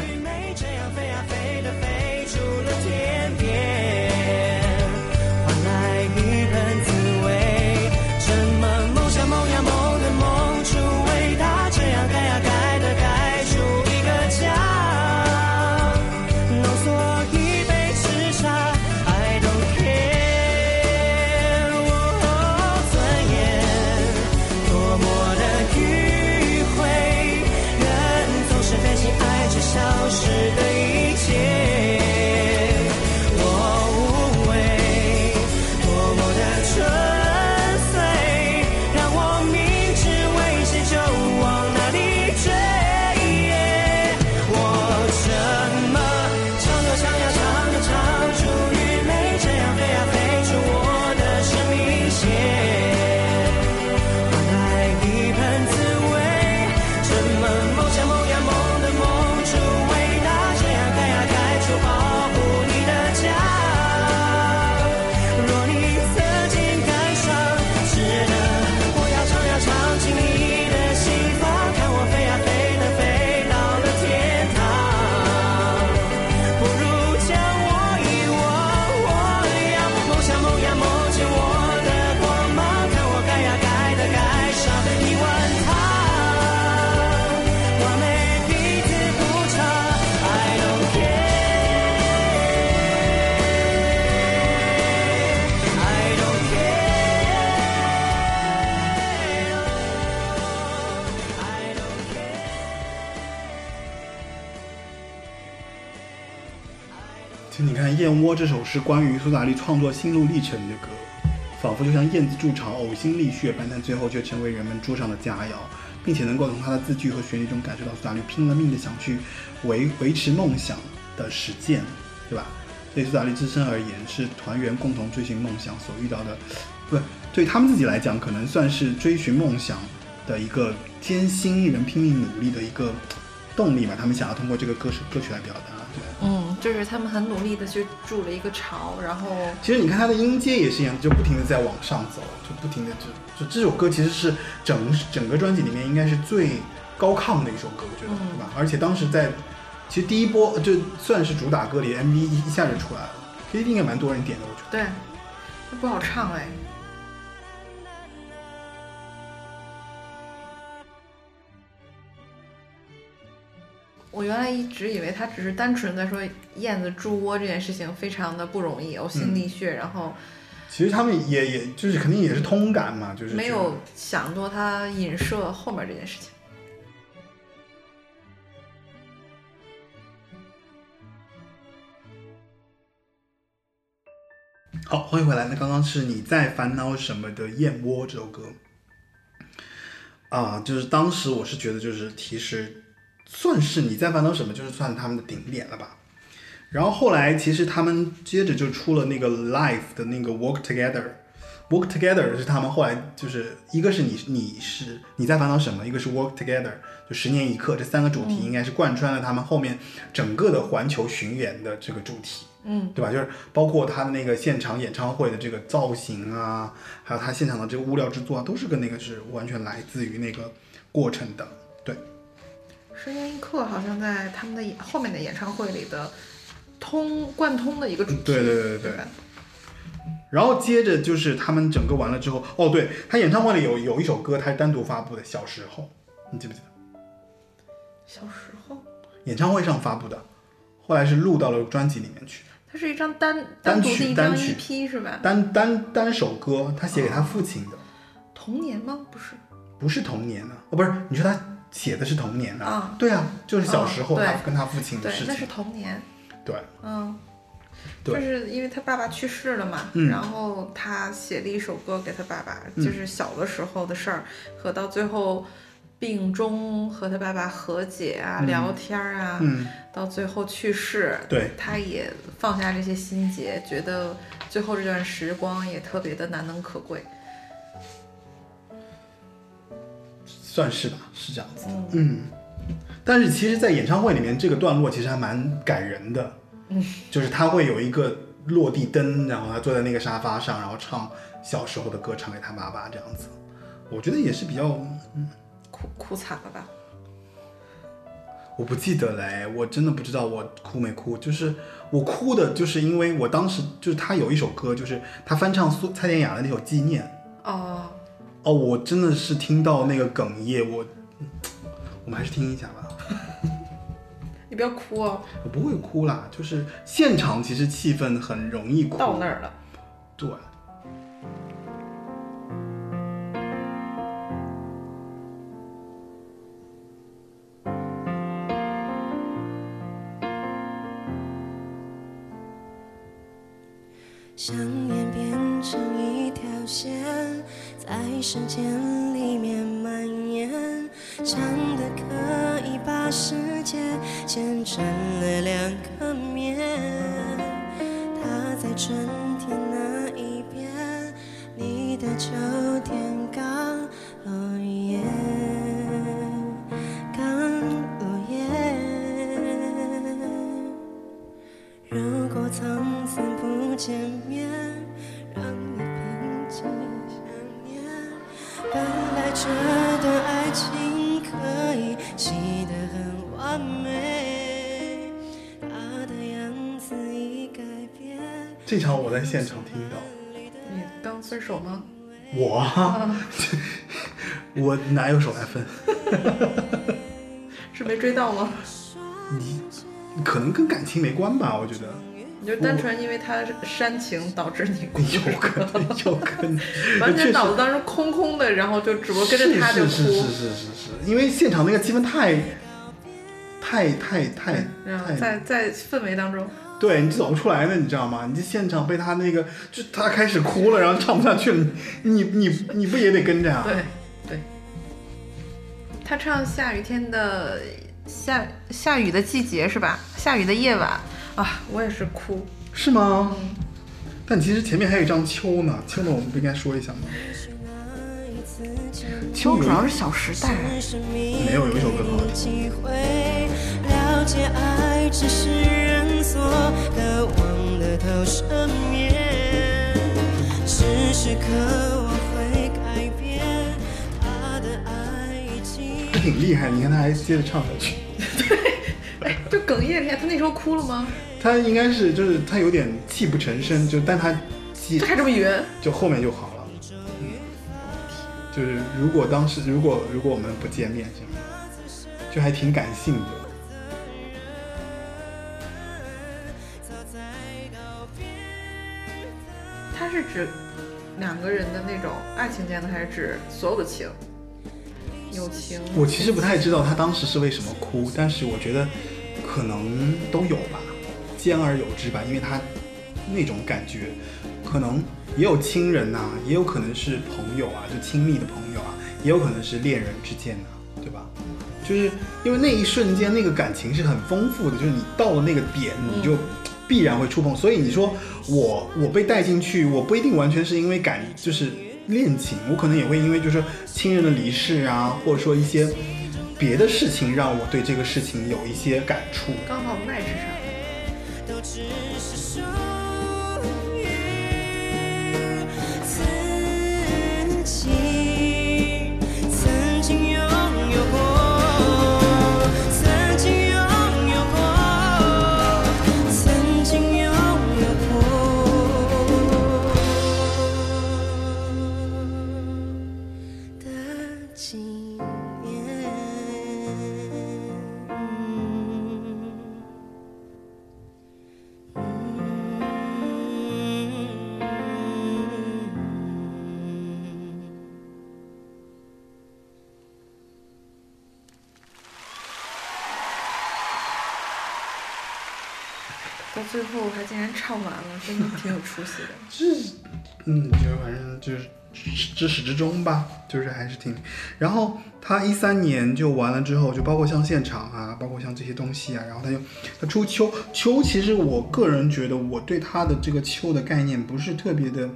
D: 摸《》这
A: 首是关于苏打绿创作心路历程的歌，仿佛就像燕子筑巢、呕心沥血般，但最后却成为人们桌上的佳肴，并且能够从他的字句和旋律中感受到苏打绿拼了命的想去维维持梦想的实践，对吧？对苏打绿自身而言，是团员共同追寻梦想所遇到的，不，对他们自己来讲，可能算是追寻梦想的一个艰辛、人拼命努力的一个动力吧。他们想要通过这个歌歌曲来表达，
C: 嗯，就是他们很努力的去筑了一个巢，然后
A: 其实你看它的音阶也是一样，就不停的在往上走，就不停的就就这首歌其实是整整个专辑里面应该是最高亢的一首歌，我觉得，
C: 嗯
A: 对吧？而且当时在其实第一波就算是主打歌里 MV 一一下就出来了，KTV 应该蛮多人点的，我觉得。
C: 对，那不好唱哎。我原来一直以为他只是单纯在说燕子筑窝这件事情非常的不容易，呕心沥血，然后
A: 其实他们也也就是肯定也是通感嘛，就是
C: 没有想多他影射后面这件事情。
A: 好，欢迎回来。那刚刚是你在烦恼什么的《燕窝》这首歌啊，就是当时我是觉得，就是其实算是你在烦恼什么，就是算他们的顶点了吧。然后后来其实他们接着就出了那个 Live 的那个 Work Together，Work Together 是他们后来就是一个是你你是你在烦恼什么，一个是 Work Together，就十年一刻这三个主题应该是贯穿了他们后面整个的环球巡演的这个主题。
C: 嗯，
A: 对吧？就是包括他的那个现场演唱会的这个造型啊，还有他现场的这个物料制作啊，都是跟那个是完全来自于那个过程的。对，
C: 十年一刻好像在他们的演后面的演唱会里的通贯通的一个主题，
A: 对对对对对？然后接着就是他们整个完了之后，哦，对他演唱会里有有一首歌，他是单独发布的，《小时候》，你记不记得？
C: 小时候，
A: 演唱会上发布的，后来是录到了专辑里面去，
C: 它是一张单
A: 单
C: 独的一张
A: 曲单曲
C: EP 是吧？
A: 单单单首歌，他写给他父亲的，
C: 童年吗？不是，
A: 不是童年啊，哦，不是，你说他写的是童年啊？
C: 啊
A: 对啊，就是小时候他跟他父亲的事，
C: 对那是，童年。
A: 对。
C: 嗯，
A: 对
C: 就是因为他爸爸去世了嘛，
A: 嗯
C: 然后他写了一首歌给他爸爸，
A: 嗯
C: 就是小的时候的事儿，和到最后病中和他爸爸和解啊、
A: 嗯
C: 聊天啊，
A: 嗯，
C: 到最后去世，
A: 对，
C: 他也放下这些心结，觉得最后这段时光也特别的难能可贵。
A: 算是吧，是这样子的。
C: 嗯
A: 嗯，但是其实，在演唱会里面，这个段落其实还蛮感人的。嗯，就是他会有一个落地灯，然后他坐在那个沙发上，然后唱小时候的歌，唱给他妈妈这样子。我觉得也是比较，嗯
B: 哭哭惨了吧？
A: 我不记得嘞，我真的不知道我哭没哭。就是我哭的，就是因为我当时就是他有一首歌，就是他翻唱苏蔡健雅的那首《纪念》。
B: 哦，
A: 哦，我真的是听到那个哽咽，我，我们还是听一下吧。
B: 你不要哭哦，
A: 我不会哭啦，就是现场其实气氛很容易哭。
B: 到那儿了。
A: 对。
C: 想时间里面蔓延，长的可以把世界剪成了两个面。他在春天那一边，你的秋
A: 现场听到，
B: 你刚分手吗？
A: 我啊，我哪有手来分？
B: 是没追到吗？
A: 你可能跟感情没关吧，我觉得。
B: 你就单纯因为他煽情导致你哭，
A: 有可能，有可能，
B: 完全脑子当中空空的，然后就只不过跟着他就哭，
A: 是是是是是是，因为现场那个气氛太，太太太
B: 然后
A: 太，
B: 在在氛围当中，
A: 对你走不出来的，你知道吗？你这现场被他那个，就他开始哭了，然后唱不下去了，你你你你不也得跟着啊？
B: 对对。他唱下雨天的下下雨的季节是吧？下雨的夜晚啊，我也是哭。
A: 是吗？但其实前面还有一张秋呢，秋呢我们不应该说一下吗？
B: 秋主要是《小时代》，
A: 没有有一首歌好
C: 了解爱，只是人所渴望的投射面。时时刻我会改变他的爱已经。
A: 他挺厉害，你看他还接着唱下去。
B: 对，就哽咽了一下。他那时候哭了吗？
A: 他应该是就是他有点泣不成声，就但他他
B: 这还这么圆？
A: 就后面就好了。嗯就是如果当时如果如果我们不见面，是吗？就还挺感性的。
B: 他是指两个人的那种爱情间的，还是指所有的情？友情？
A: 我其实不太知道他当时是为什么哭，但是我觉得可能都有吧，兼而有之吧，因为他那种感觉，可能也有亲人呐、也有可能是朋友啊，就亲密的朋友啊，也有可能是恋人之间呐、对吧？就是因为那一瞬间那个感情是很丰富的，就是你到了那个点，你就必然会触碰。所以你说我我被带进去，我不一定完全是因为感就是恋情，我可能也会因为就是亲人的离世啊，或者说一些别的事情让我对这个事情有一些感触。
B: 刚好 match 上。到最后他竟然唱完了，真的挺有出息的。
A: 就是，嗯，就是反正就是至始至终吧，就是还是挺。然后他一三年就完了之后，就包括像现场啊，包括像这些东西啊，然后他就他出秋秋，其实我个人觉得我对他的这个秋的概念不是特别的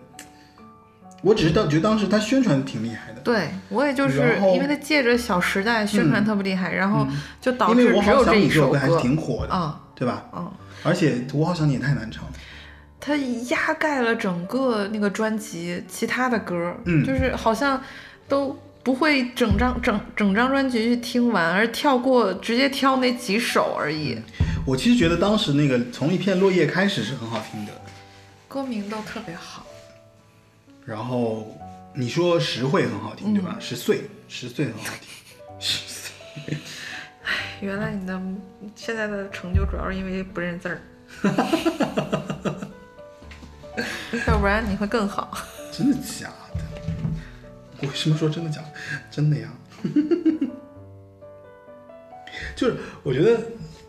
A: 我只是当觉得当时他宣传挺厉害的，
B: 对我也就是因为他借着《小时代》宣传特别厉害，然后就导
A: 因为我
B: 致只有
A: 好想你这首
B: 这一首
A: 歌还是。挺火的，
B: 啊
A: 对吧？
B: 嗯，
A: 而且我好想你也太难唱了，
B: 它压盖了整个那个专辑其他的歌，
A: 嗯
B: 就是好像都不会整张整整张专辑去听完，而跳过直接挑那几首而已。
A: 我其实觉得当时那个从一片落叶开始是很好听的，
B: 歌名都特别好，
A: 然后你说十会很好听，对
B: 嗯
A: 吧？十岁，十岁很好听，十岁。
B: 原来你的现在的成就主要是因为不认字儿，要不然你会更好。
A: 真的假的？我为什么说真的假的？真的呀。就是我觉得，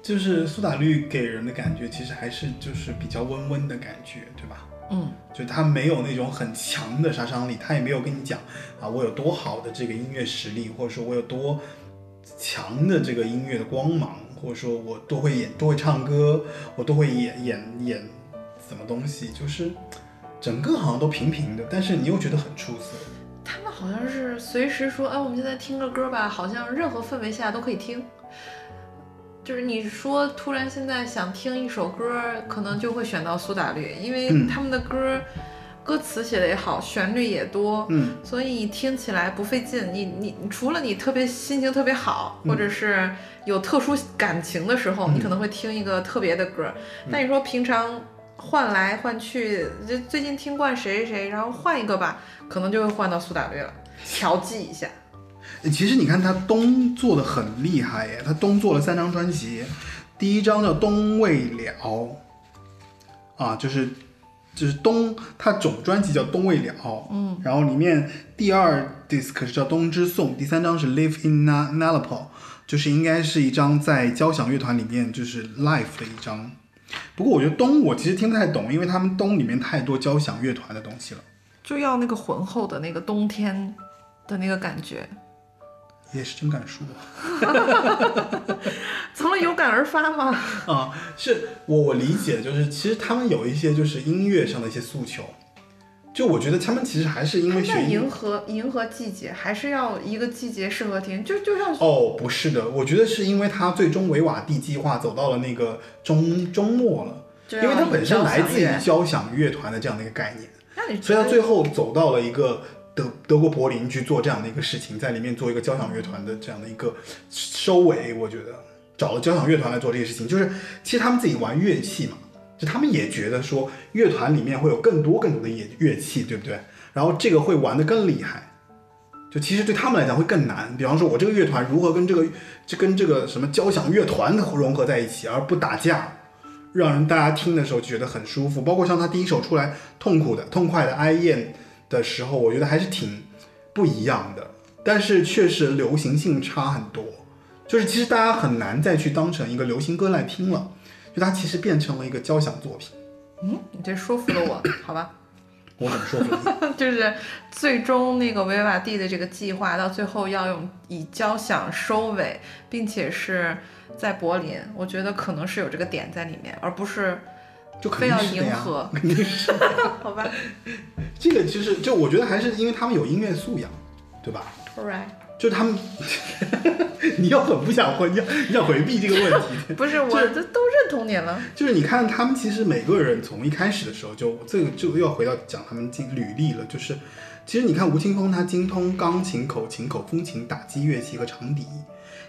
A: 就是苏打绿给人的感觉，其实还是就是比较温温的感觉，对吧？
B: 嗯，
A: 就他没有那种很强的杀伤力，他也没有跟你讲啊，我有多好的这个音乐实力，或者说我有多强的这个音乐的光芒，或者说我多会演、多会唱歌，我都会演演演什么东西，就是整个好像都平平的，但是你又觉得很出色。
B: 他们好像是随时说，哎，我们现在听个歌吧，好像任何氛围下都可以听。就是你说突然现在想听一首歌，可能就会选到苏打绿，因为
A: 嗯
B: 他们的歌、歌词写的也好，旋律也多，
A: 嗯，
B: 所以听起来不费劲。你你你除了你特别心情特别好，
A: 嗯
B: 或者是有特殊感情的时候，
A: 嗯
B: 你可能会听一个特别的歌。但你说平常换来换去，就最近听惯谁谁谁，然后换一个吧，可能就会换到苏打绿了，调剂一下。
A: 其实你看他东做的很厉害耶，他东做了三张专辑，第一张叫《东未了》，啊，就是就是东，他总专辑叫《东未了》，嗯，然后里面第二 disc 是叫《冬之颂》，第三张是《Live in Na Nalapal》，就是应该是一张在交响乐团里面就是 live 的一张。不过我觉得东我其实听不太懂，因为他们东里面太多交响乐团的东西了，
B: 就要那个浑厚的那个冬天的那个感觉，
A: 也是真敢说。
B: 从了有感而发嘛。
A: 啊，是我我理解，就是其实他们有一些就是音乐上的一些诉求，就我觉得他们其实还是因为学
B: 迎合迎合季节，还是要一个季节适合听，就就像
A: 哦，不是的，我觉得是因为他最终维瓦蒂计划走到了那个中周末了，因为它本身来自于交响乐团的这样的一个概念，所以他最后走到了一个德德国柏林去做这样的一个事情，在里面做一个交响乐团的这样的一个收尾，我觉得找了交响乐团来做这些事情，就是其实他们自己玩乐器嘛，就他们也觉得说乐团里面会有更多更多的乐乐器，对不对？然后这个会玩得更厉害。就其实对他们来讲会更难，比方说我这个乐团如何跟这个就跟这个什么交响乐团融合在一起，而不打架，让人大家听的时候觉得很舒服。包括像他第一首出来痛苦的、痛快的哀艳的时候，我觉得还是挺不一样的，但是确实流行性差很多。就是其实大家很难再去当成一个流行歌来听了，就它其实变成了一个交响作品。
B: 嗯，你这说服了我，好吧？
A: 我怎么说服你？
B: 就是最终那个维瓦蒂的这个计划，到最后要用以交响收尾，并且是在柏林，我觉得可能是有这个点在里面，而不是
A: 就肯
B: 非要
A: 定是的呀，
B: 迎合，
A: 肯定是。
B: 好吧
A: 这个其实就我觉得还是因为他们有音乐素养，对吧
B: right，
A: 就他们，你要很不想回，你要你想回避这个问题，
B: 不是我
A: 就是
B: 这都认同你了，
A: 就是你看他们其实每个人从一开始的时候就这个就又要回到讲他们经履历了，就是其实你看吴青峰他精通钢琴、口琴、口风琴、打击乐器和长笛，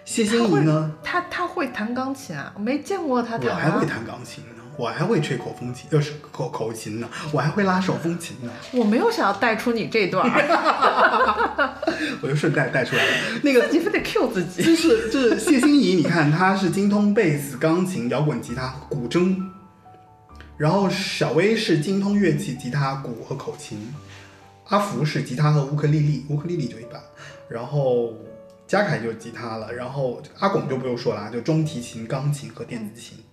A: 谢欣怡呢，
B: 他他会弹钢琴啊，我没见过他弹、啊。
A: 我还会弹钢琴呢，我还会吹口风琴，就是口口琴呢，我还会拉手风琴呢，
B: 我没有想要带出你这段儿，
A: 我就顺带带出来了。那个
B: 自己非得 Q 自己。
A: 就是就是谢欣怡，你看她是精通贝斯、钢琴、摇滚吉他、古筝，然后小薇是精通乐器吉他、鼓和口琴，阿福是吉他和乌克丽丽，乌克丽丽就一般，然后嘉凯就是吉他了，然后阿拱就不用说了，就中提琴、钢琴和电子琴，
B: 棒，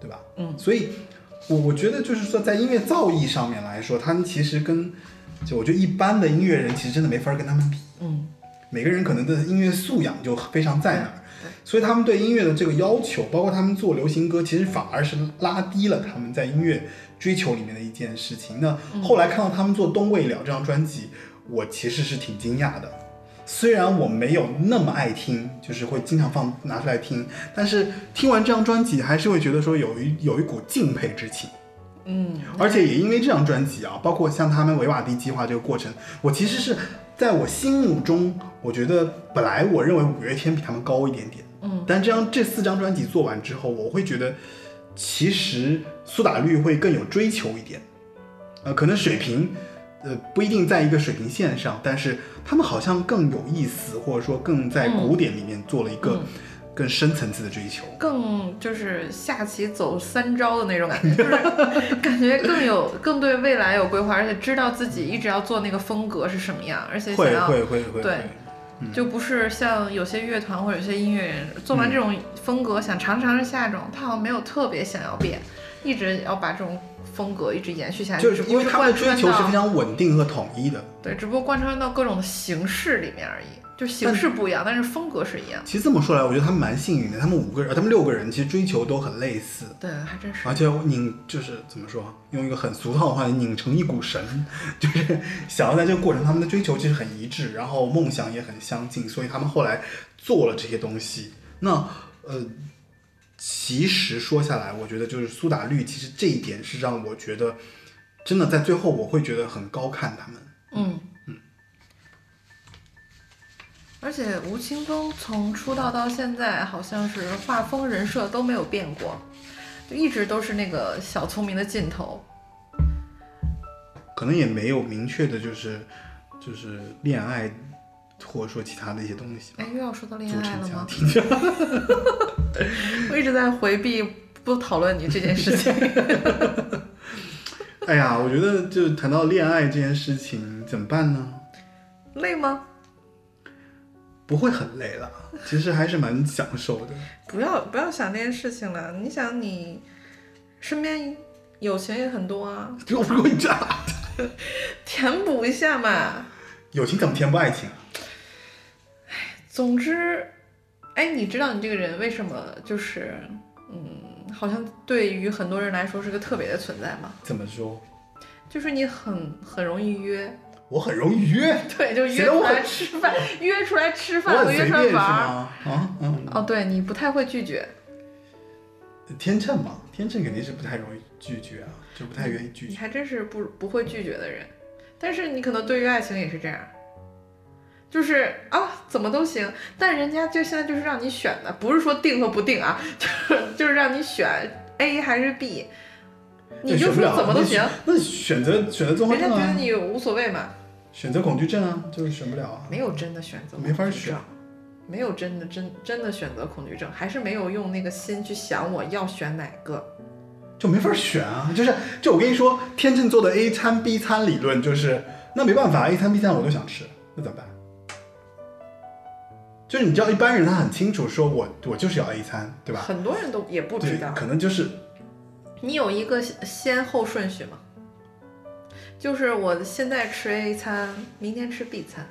A: 对吧？
B: 嗯，
A: 所以我我觉得就是说，在音乐造诣上面来说，他们其实跟就我觉得一般的音乐人其实真的没法跟他们比。
B: 嗯，
A: 每个人可能的音乐素养就非常在那儿，所以他们对音乐的这个要求，包括他们做流行歌，其实反而是拉低了他们在音乐追求里面的一件事情。那后来看到他们做《东未了》这张专辑，我其实是挺惊讶的。虽然我没有那么爱听，就是会经常放拿出来听，但是听完这张专辑，还是会觉得说有一有一股敬佩之情。
B: 嗯，
A: 而且也因为这张专辑啊，包括像他们维瓦蒂计划这个过程，我其实是在我心目中，我觉得本来我认为五月天比他们高一点点，
B: 嗯，
A: 但这张这四张专辑做完之后，我会觉得其实苏打绿会更有追求一点，呃，可能水平。呃，不一定在一个水平线上，但是他们好像更有意思，或者说更在古典里面做了一个
B: 嗯。
A: 更深层次的追求。
B: 更就是下棋走三招的那种感觉，就是 感觉更有更对未来有规划，而且知道自己一直要做那个风格是什么样，而且想
A: 会
B: 要
A: 会会会，
B: 对就不是像有些乐团或者有些音乐人做完这种风格想尝尝下一种，他好像没有特别想要变，一直要把这种风格一直延续下去，
A: 就是因为他们的追求是非常稳定和统一的。
B: 对，只不过贯穿到各种的形式里面而已，就形式不一样，但是风格是一样。
A: 其实这么说来，我觉得他们蛮幸运的，他们五个人，呃他们六个人其实追求都很类似，
B: 对，还真是。
A: 而且拧就是怎么说，用一个很俗套的话，拧成一股绳，就是想要在这个过程，他们的追求其实很一致，然后梦想也很相近，所以他们后来做了这些东西。那呃，其实说下来，我觉得就是苏打绿，其实这一点是让我觉得真的在最后我会觉得很高看他们。
B: 嗯嗯而且吴青峰从出道到现在，好像是画风人设都没有变过，就一直都是那个小聪明的劲头。
A: 可能也没有明确的，就是就是恋爱，或者说其他的一些东西吧
B: 哎，。又要说到恋爱了吗？我一直在回避不讨论你这件事情。
A: 哎呀，我觉得就谈到恋爱这件事情，怎么办呢？
B: 累吗？
A: 不会很累了，其实还是蛮享受的。
B: 不要不要想这件事情了。你想，你身边友情也很多啊，
A: 就如果你这样，
B: 填补一下嘛。
A: 友情怎么填补爱情啊？
B: 总之，哎，你知道你这个人为什么就是，嗯，好像对于很多人来说是个特别的存在吗？
A: 怎么说？
B: 就是你很很容易约，
A: 我很容易约，
B: 对，就约出来吃饭，约出来吃饭和约出来玩？
A: 啊，嗯，
B: 哦，对你不太会拒绝，
A: 天秤嘛，天秤肯定是不太容易拒绝啊，就不太愿意拒绝。
B: 你还真是不不会拒绝的人。但是你可能对于爱情也是这样，就是啊怎么都行，但人家就现在就是让你选的，不是说定和不定啊，就是就是让你选 A 还是 B，你就说怎么都行，
A: 那选择选择综合
B: 人家觉得你无所谓嘛，
A: 选择恐惧症啊，就是选不了啊。
B: 没有真的选择
A: 没法选，
B: 没有真的真真的选择恐惧症，还是没有用那个心去想我要选哪个。
A: 就没法选啊，就是就我跟你说，天秤座的 A 餐 B 餐理论就是，那没办法，A 餐 B 餐我都想吃，那怎么办？就是你知道，一般人他很清楚，说我我就是要 A 餐，对吧？
B: 很多人都也不知道，，
A: 可能就是
B: 你有一个先后顺序吗？就是我现在吃 A 餐，明天吃 B 餐。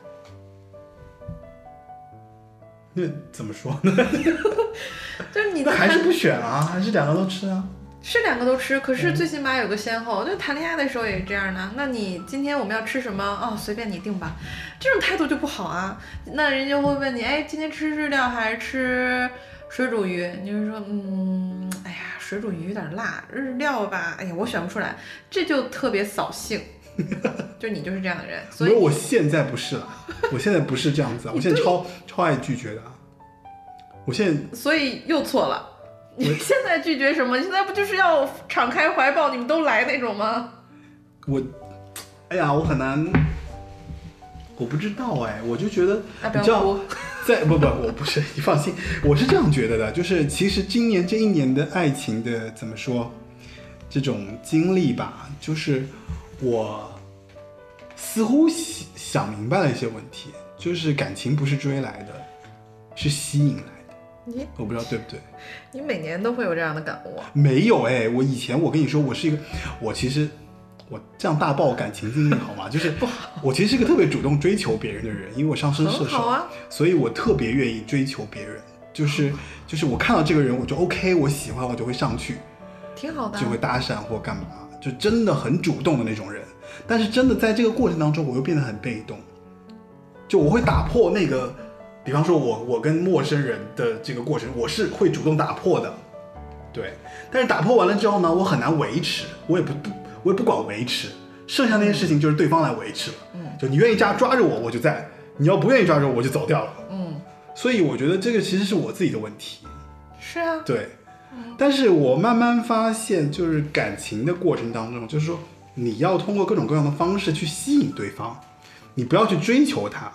A: 那怎么说呢？
B: 就是你
A: 还是不选啊，还是两个都吃啊？
B: 是两个都吃，可
A: 嗯
B: 是最起码有个先后。就谈恋爱的时候也是这样的。那你今天我们要吃什么？哦，随便你定吧。这种态度就不好啊。那人家会问你，哎，今天吃日料还是吃水煮鱼？你就说，嗯，哎呀，水煮鱼有点辣，日料吧，哎呀，我选不出来，这就特别扫兴。就你就是这样的人，所以
A: 我现在不是了，我现在不是这样子啊，我现在超超爱拒绝的啊。我现在
B: 所以又错了。你现在拒绝什么？你现在不就是要敞开怀抱，你们都来那种吗？
A: 我，哎呀，我很难，我不知道哎，我就觉得
B: 啊，
A: 你知道。在不不，我不是，你放心，我是这样觉得的，就是其实今年这一年的爱情的怎么说，这种经历吧，就是我似乎想想明白了一些问题，就是感情不是追来的，是吸引来的。
B: 你
A: 我不知道对不对？
B: 你每年都会有这样的感悟啊？
A: 没有哎，我以前我跟你说，我是一个，我其实
C: 我这样大爆感情经历好吗？就是我其实是一个特别主动追求别人的人，因为我上升射手，
B: 啊。
C: 所以我特别愿意追求别人。就是就是我看到这个人，我就 OK，我喜欢我就会上去，
B: 挺好的啊。
C: 就会搭讪或干嘛，就真的很主动的那种人。但是真的在这个过程当中，我又变得很被动，就我会打破那个，比方说我我跟陌生人的这个过程，我是会主动打破的，对。但是打破完了之后呢，我很难维持，我也不不我也不管维持，剩下那些事情就是对方来维持了。
B: 嗯，
C: 就你愿意抓抓着我，我就在；你要不愿意抓着我，我就走掉了。
B: 嗯，
C: 所以我觉得这个其实是我自己的问题。
B: 是啊。
C: 对，但是我慢慢发现，就是感情的过程当中，就是说你要通过各种各样的方式去吸引对方，你不要去追求他，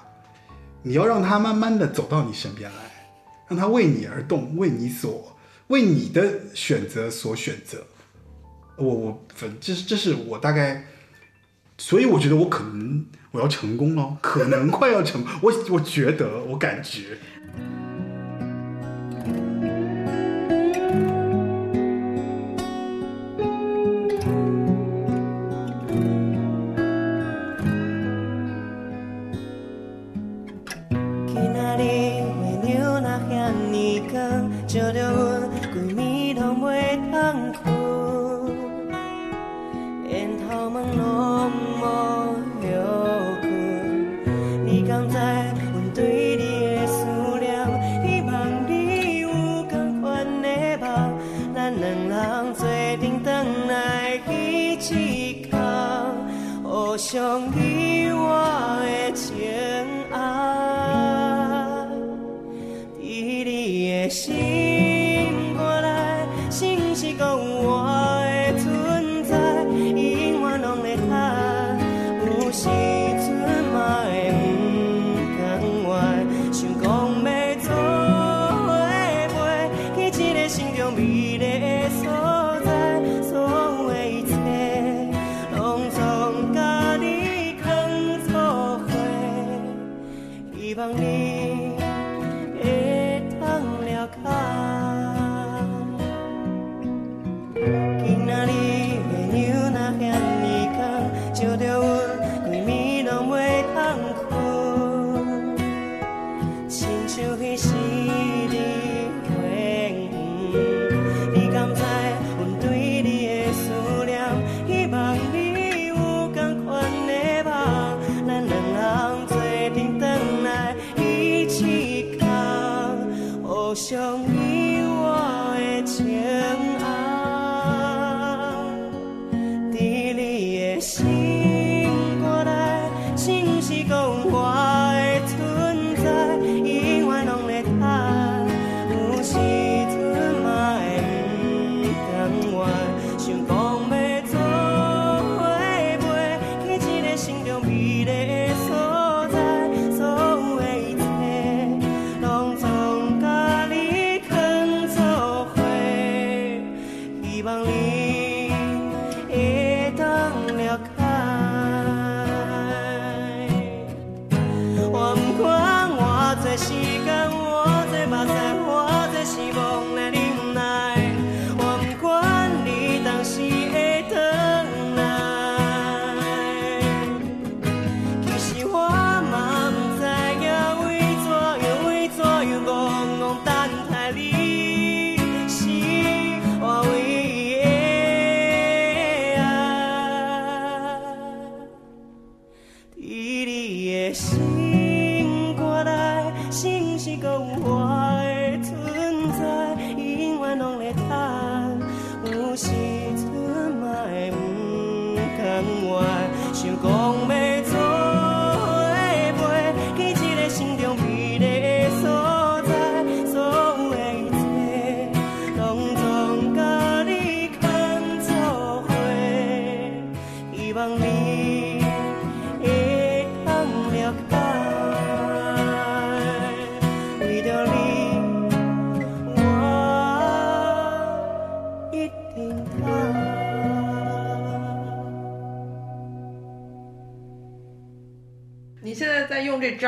C: 你要让他慢慢的走到你身边来，让他为你而动，为你所为你的选择所选择。我我反这是这是我大概，所以我觉得我可能我要成功了，可能快要成，我我觉得我感觉。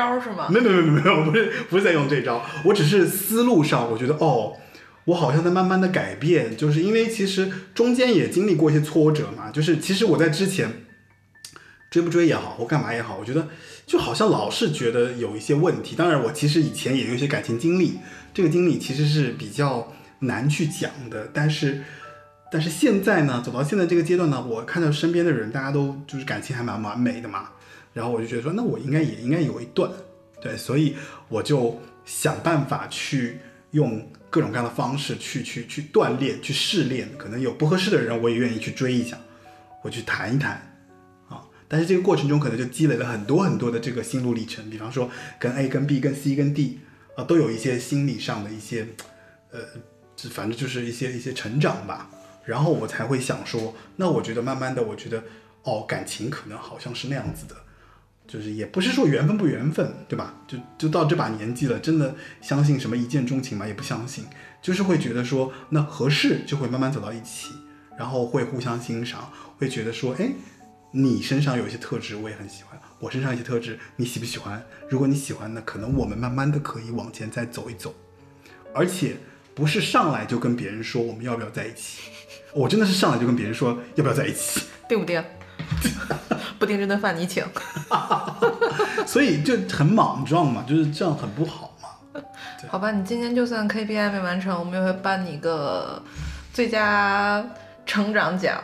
B: 招是吗？
C: 没有没有没有没有，不是不是在用这招，我只是思路上，我觉得哦，
A: 我好像在慢慢的改变，就是因为其实中间也经历过一些挫折嘛，就是其实我在之前追不追也好，或干嘛也好，我觉得就好像老是觉得有一些问题。当然，我其实以前也有一些感情经历，这个经历其实是比较难去讲的，但是。但是现在呢，走到现在这个阶段呢，我看到身边的人，大家都就是感情还蛮完美的嘛，然后我就觉得说，那我应该也应该有一段，对，所以我就想办法去用各种各样的方式去去去锻炼、去试炼，可能有不合适的人，我也愿意去追一下，我去谈一谈啊。但是这个过程中可能就积累了很多很多的这个心路历程，比方说跟 A、跟 B、跟 C、跟 D 啊，都有一些心理上的一些，呃，就反正就是一些一些成长吧。然后我才会想说，那我觉得慢慢的，我觉得哦，感情可能好像是那样子的，就是也不是说缘分不缘分，对吧？就就到这把年纪了，真的相信什么一见钟情吗？也不相信，就是会觉得说，那合适就会慢慢走到一起，然后会互相欣赏，会觉得说，哎，你身上有一些特质我也很喜欢，我身上一些特质你喜不喜欢？如果你喜欢，那可能我们慢慢的可以往前再走一走，而且不是上来就跟别人说我们要不要在一起。我真的是上来就跟别人说要不要在一起，
B: 对不对？不定这顿饭你请。
A: 所以就很莽撞嘛，就是这样很不好嘛。
B: 好吧，你今天就算 KPI 没完成，我们也会颁你一个最佳成长奖。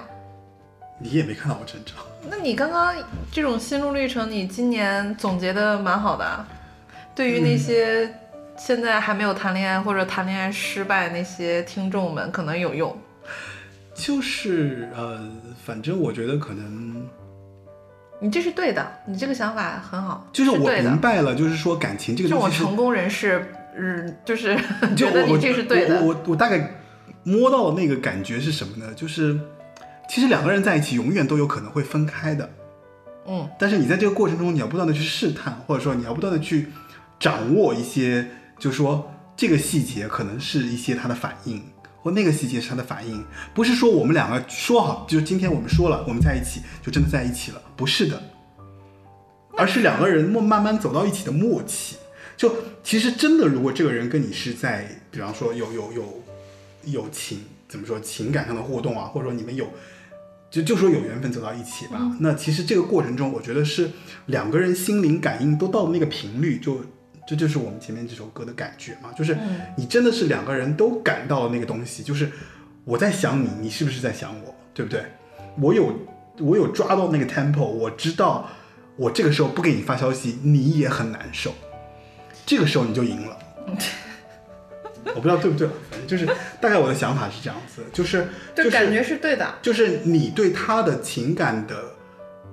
A: 你也没看到我成长。
B: 那你刚刚这种心路历程，你今年总结的蛮好的。对于那些现在还没有谈恋爱或者谈恋爱失败那些听众们，可能有用。
A: 就是呃，反正我觉得可能，
B: 你这是对的，你这个想法很好。
A: 就是我明白了，就是说感情这个
B: 这
A: 东西是，
B: 种成功人士，嗯，就是
A: 就
B: 觉得
A: 我
B: 你这是对的。
A: 我我我大概摸到那个感觉是什么呢？就是其实两个人在一起永远都有可能会分开的，
B: 嗯，
A: 但是你在这个过程中，你要不断的去试探，或者说你要不断的去掌握一些，就是说这个细节可能是一些他的反应，或那个细节是他的反应，不是说我们两个说好，就是今天我们说了我们在一起，就真的在一起了，不是的，而是两个人慢慢慢走到一起的默契。就其实真的，如果这个人跟你是在，比方说有有有有情，怎么说情感上的互动啊，或者说你们有就就说有缘分走到一起吧。那其实这个过程中，我觉得是两个人心灵感应都到了那个频率，就这就是我们前面这首歌的感觉嘛，就是你真的是两个人都感到了那个东西，就是我在想你，你是不是在想我，对不对？我有我有抓到那个 tempo，我知道我这个时候不给你发消息，你也很难受，这个时候你就赢了。我不知道对不对，反正就是大概我的想法是这样子，就是
B: 就感觉是对的。
A: 就是你对他的情感的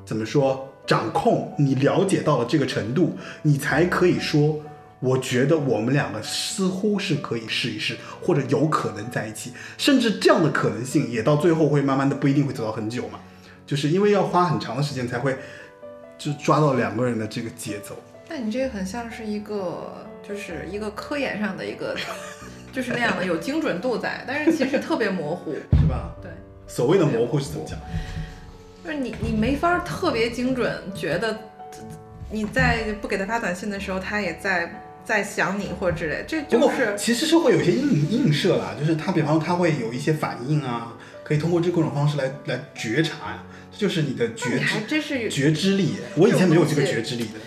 A: 怎么说掌控，你了解到了这个程度，你才可以说，我觉得我们两个似乎是可以试一试，或者有可能在一起，甚至这样的可能性也到最后会慢慢的不一定会走到很久嘛，就是因为要花很长的时间才会就抓到两个人的这个节奏。
B: 那你这个很像是一个，就是一个科研上的一个，就是那样的有精准度在，但是其实特别模糊。
A: 是吧？
B: 对，
A: 所谓的模糊是怎么讲？
B: 就是你你没法特别精准，觉得你在不给他发短信的时候，他也在在想你或者之类，这就是
A: 其实是会有一些映映射啦，就是他比方说他会有一些反应啊，可以通过这各种方式来来觉察呀，这就是你的
B: 那
A: 觉
B: 你还
A: 知
B: 真是
A: 觉知力。我以前没有这个觉知力的。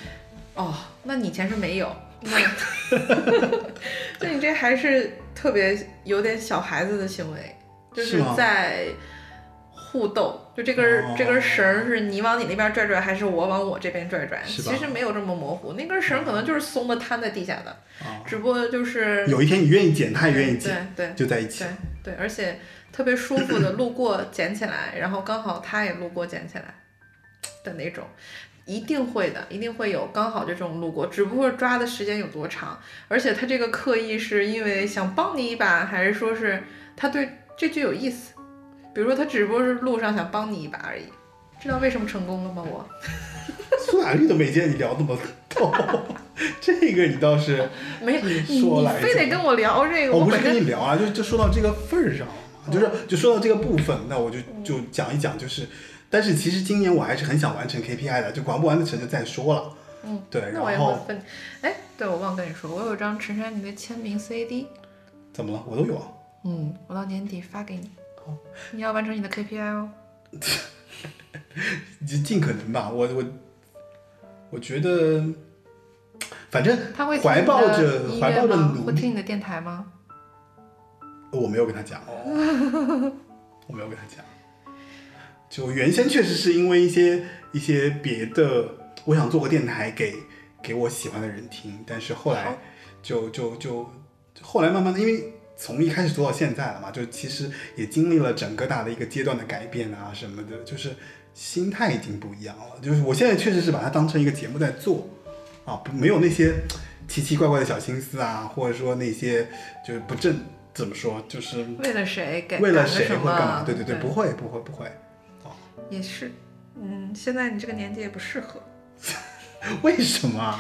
B: 哦，那你以前是没有，那 那你这还是特别有点小孩子的行为，就是在互斗，就这根这根绳儿是你往你那边拽拽，还是我往我这边拽拽？其实没有这么模糊，那根绳儿可能就是松的摊在地下的，
A: 啊，
B: 只不过就是
A: 有一天你愿意捡，他也愿意捡，
B: 对对
A: 就在一起
B: 对。对，而且特别舒服的路过捡起来，然后刚好他也路过捡起来的那种。一定会的，一定会有刚好这种路过，只不过抓的时间有多长，而且他这个刻意是因为想帮你一把，还是说是他对这句有意思？比如说他只不过是路上想帮你一把而已。知道为什么成功了吗？我
A: 苏打绿都没见你聊那么透，这个你倒是
B: 没
A: 说来
B: 你非得跟我聊这个，
A: 我不是跟你聊啊，就就说到这个份儿上了嘛，就是就说到这个部分，那我就就讲一讲，就是，但是其实今年我还是很想完成 KPI 的，就完不完得成就再说了。
B: 嗯，
A: 对，
B: 那我也
A: 然后
B: 会分。哎，对，我忘跟你说，我有张陈珊妮的签名 CD，
A: 怎么了？我都有啊。
B: 嗯，我到年底发给你
A: 好。
B: 你要完成你的 KPI 哦。
A: 就尽可能吧。我我我觉得，反正
B: 他会
A: 怀抱着怀抱着？努力，
B: 会听你的电台吗？
A: 我没有跟他讲哦，我没有跟他讲。就原先确实是因为一些一些别的，我想做个电台给给我喜欢的人听，但是后来
B: 好
A: 就就就后来慢慢的，因为从一开始做到现在了嘛，就其实也经历了整个大的一个阶段的改变啊什么的，就是心态已经不一样了。就是我现在确实是把它当成一个节目在做啊，不没有那些奇奇怪怪的小心思啊，或者说那些就是不正怎么说，就是
B: 为了谁给？
A: 为了谁会干嘛？对对对，
B: 对，
A: 不会不会不会。
B: 哦也是。嗯，现在你这个年纪也不适合。
A: 为什么啊？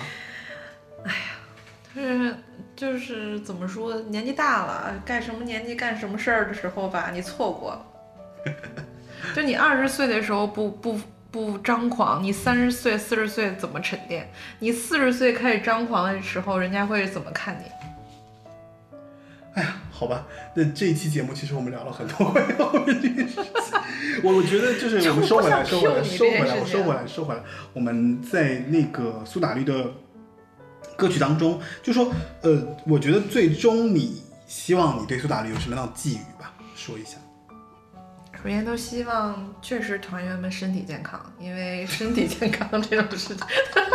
B: 就是就是怎么说，年纪大了，干什么年纪干什么事儿的时候吧，你错过了。就你二十岁的时候不不不张狂，你三十岁、四十岁怎么沉淀？你四十岁开始张狂的时候，人家会怎么看你？
A: 哎呀，好吧，那这一期节目其实我们聊了很多关于后面这件事情。我我觉得就是我们收回来，收回来，收回来，我收回来，收回来。我们在那个苏打绿的歌曲当中，就说呃，我觉得最终你希望你对苏打绿有什么样的寄语吧？说一下。
B: 首先都希望确实团员们身体健康，因为身体健康这种事情，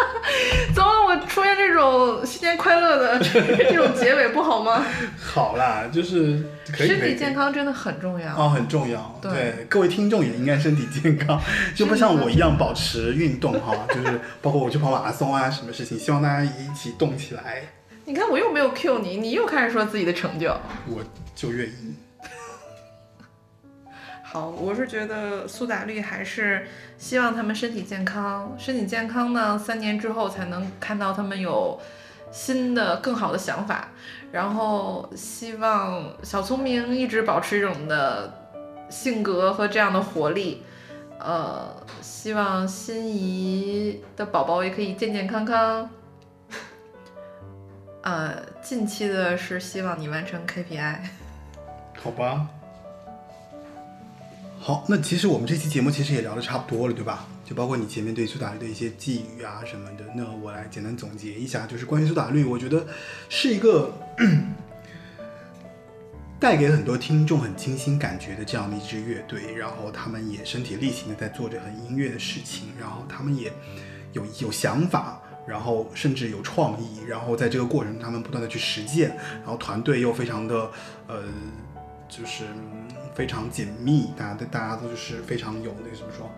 B: 怎么我出现这种新年快乐的这种结尾不好吗？
A: 好啦，就是
B: 身体健康真的很重要。
A: 哦，很重要。
B: 对
A: 各位听众也应该身体健康，就不像我一样保持运动哈，就是包括我去跑马拉松啊，什么事情，希望大家一起动起来，
B: 你看我又没有 Q 你，你又开始说自己的成就。
A: 我就愿意。
B: 好，我是觉得苏打绿还是希望他们身体健康，身体健康呢，三年之后才能看到他们有新的更好的想法。然后希望小聪明一直保持这种的性格和这样的活力。呃，希望心仪的宝宝也可以健健康康。呃，近期的是希望你完成 KPI。
A: 好吧。好，那其实我们这期节目其实也聊的差不多了，对吧？就包括你前面对苏打绿的一些寄语啊什么的，那我来简单总结一下，就是关于苏打绿，我觉得是一个 带给很多听众很清新感觉的这样的一支乐队，然后他们也身体力行的在做着很音乐的事情，然后他们也有有想法，然后甚至有创意，然后在这个过程他们不断的去实践，然后团队又非常的呃，就是非常紧密，大家对大家都就是非常有那个怎么说，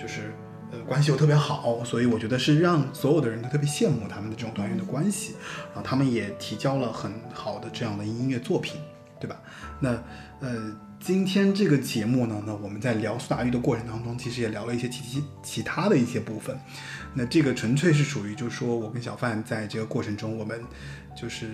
A: 就是呃关系又特别好，所以我觉得是让所有的人都特别羡慕他们的这种团员的关系，然后他们也提交了很好的这样的音乐作品，对吧？那呃。今天这个节目呢，那我们在聊苏打绿的过程当中，其实也聊了一些其其其他的一些部分。那这个纯粹是属于，就是说我跟小范在这个过程中，我们就是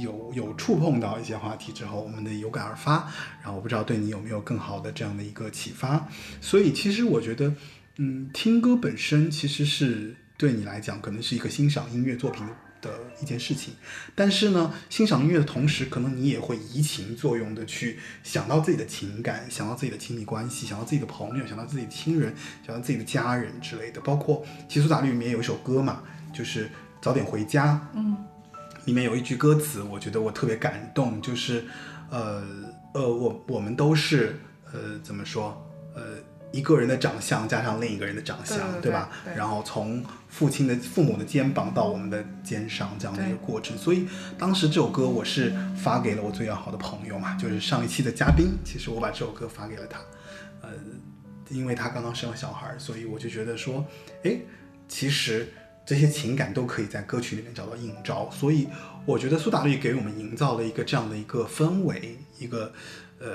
A: 有有触碰到一些话题之后，我们的有感而发。然后我不知道对你有没有更好的这样的一个启发。所以其实我觉得，嗯，听歌本身其实是对你来讲，可能是一个欣赏音乐作品的一件事情。但是呢，欣赏音乐的同时，可能你也会移情作用的去想到自己的情感，想到自己的亲密关系，想到自己的朋友，想到自己的亲人，想到自己的家人之类的。包括其实苏打绿里面有一首歌嘛，就是早点回家，
B: 嗯，
A: 里面有一句歌词，我觉得我特别感动，就是呃呃，我我们都是呃怎么说呃。一个人的长相加上另一个人的长相，
B: 对对对
A: 吧？然后从父亲的父母的肩膀到我们的肩上这样的一个过程。所以当时这首歌我是发给了我最要好的朋友嘛，就是上一期的嘉宾。其实我把这首歌发给了他，呃，因为他刚刚生了小孩儿，所以我就觉得说，哎，其实这些情感都可以在歌曲里面找到映照。所以我觉得苏打绿给我们营造了一个这样的一个氛围，一个呃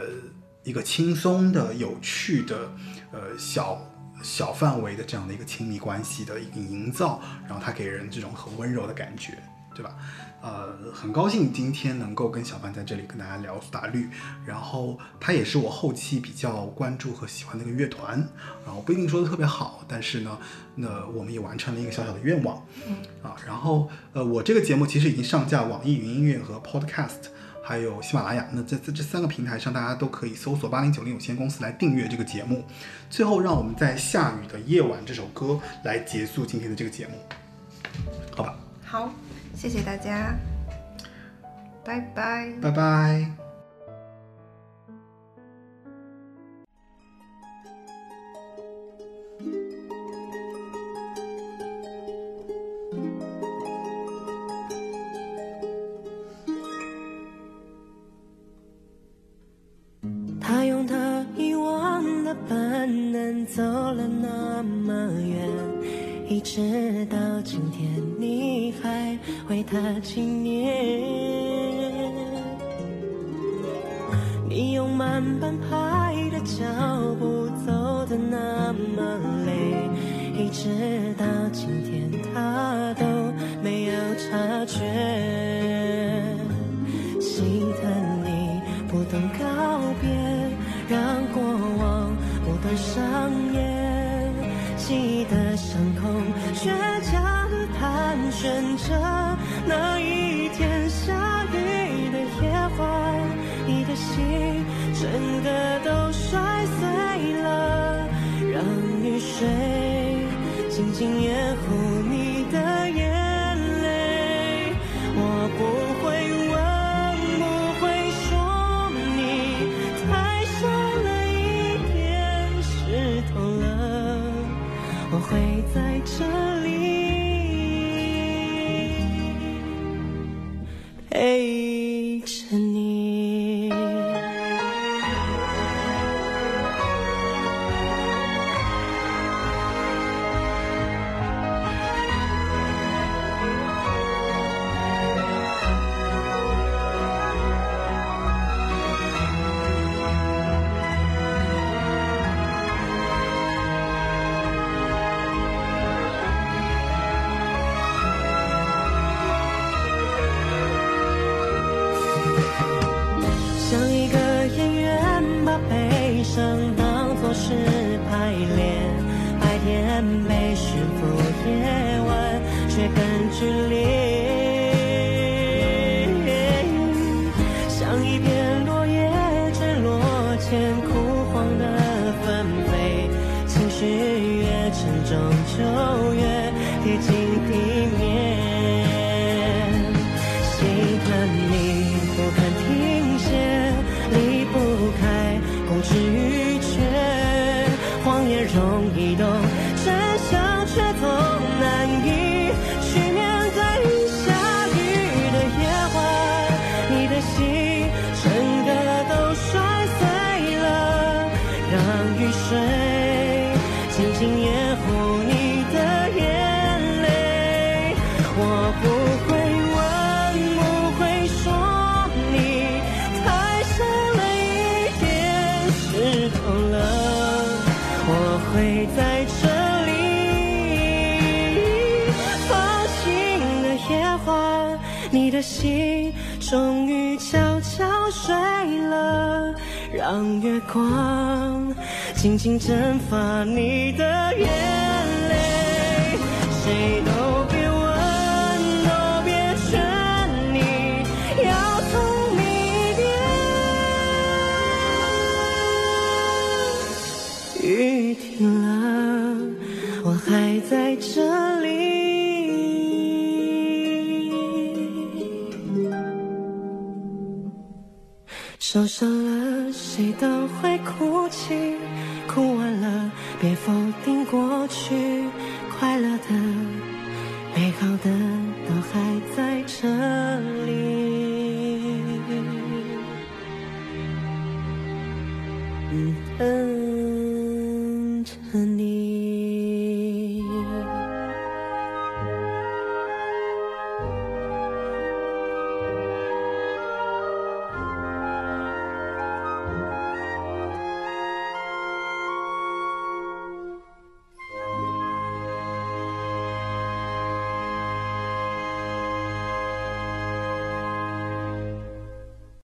A: 一个轻松的、有趣的，呃小小范围的这样的一个亲密关系的一个营造，然后它给人这种很温柔的感觉，对吧？呃，很高兴今天能够跟小范在这里跟大家聊苏打绿，然后它也是我后期比较关注和喜欢的一个乐团，然后不一定说的特别好，但是呢，那我们也完成了一个小小的愿望，
B: 嗯
A: 啊，然后呃，我这个节目其实已经上架网易云音乐和 Podcast。还有喜马拉雅。那在在这三个平台上，大家都可以搜索八零九零有限公司来订阅这个节目。最后，让我们在下雨的夜晚这首歌来结束今天的这个节目，好吧？
B: 好，谢谢大家，拜拜。
A: 拜拜。
C: 的本能走了那么远，一直到今天你还为他纪念。你用慢半拍的脚步走的那么累，一直到今天他都没有察觉。心疼你不懂告别，让过往而上演，记忆的伤口倔强的盘旋着。那一天下雨的夜晚，你的心整个都摔碎了，让雨水静静掩护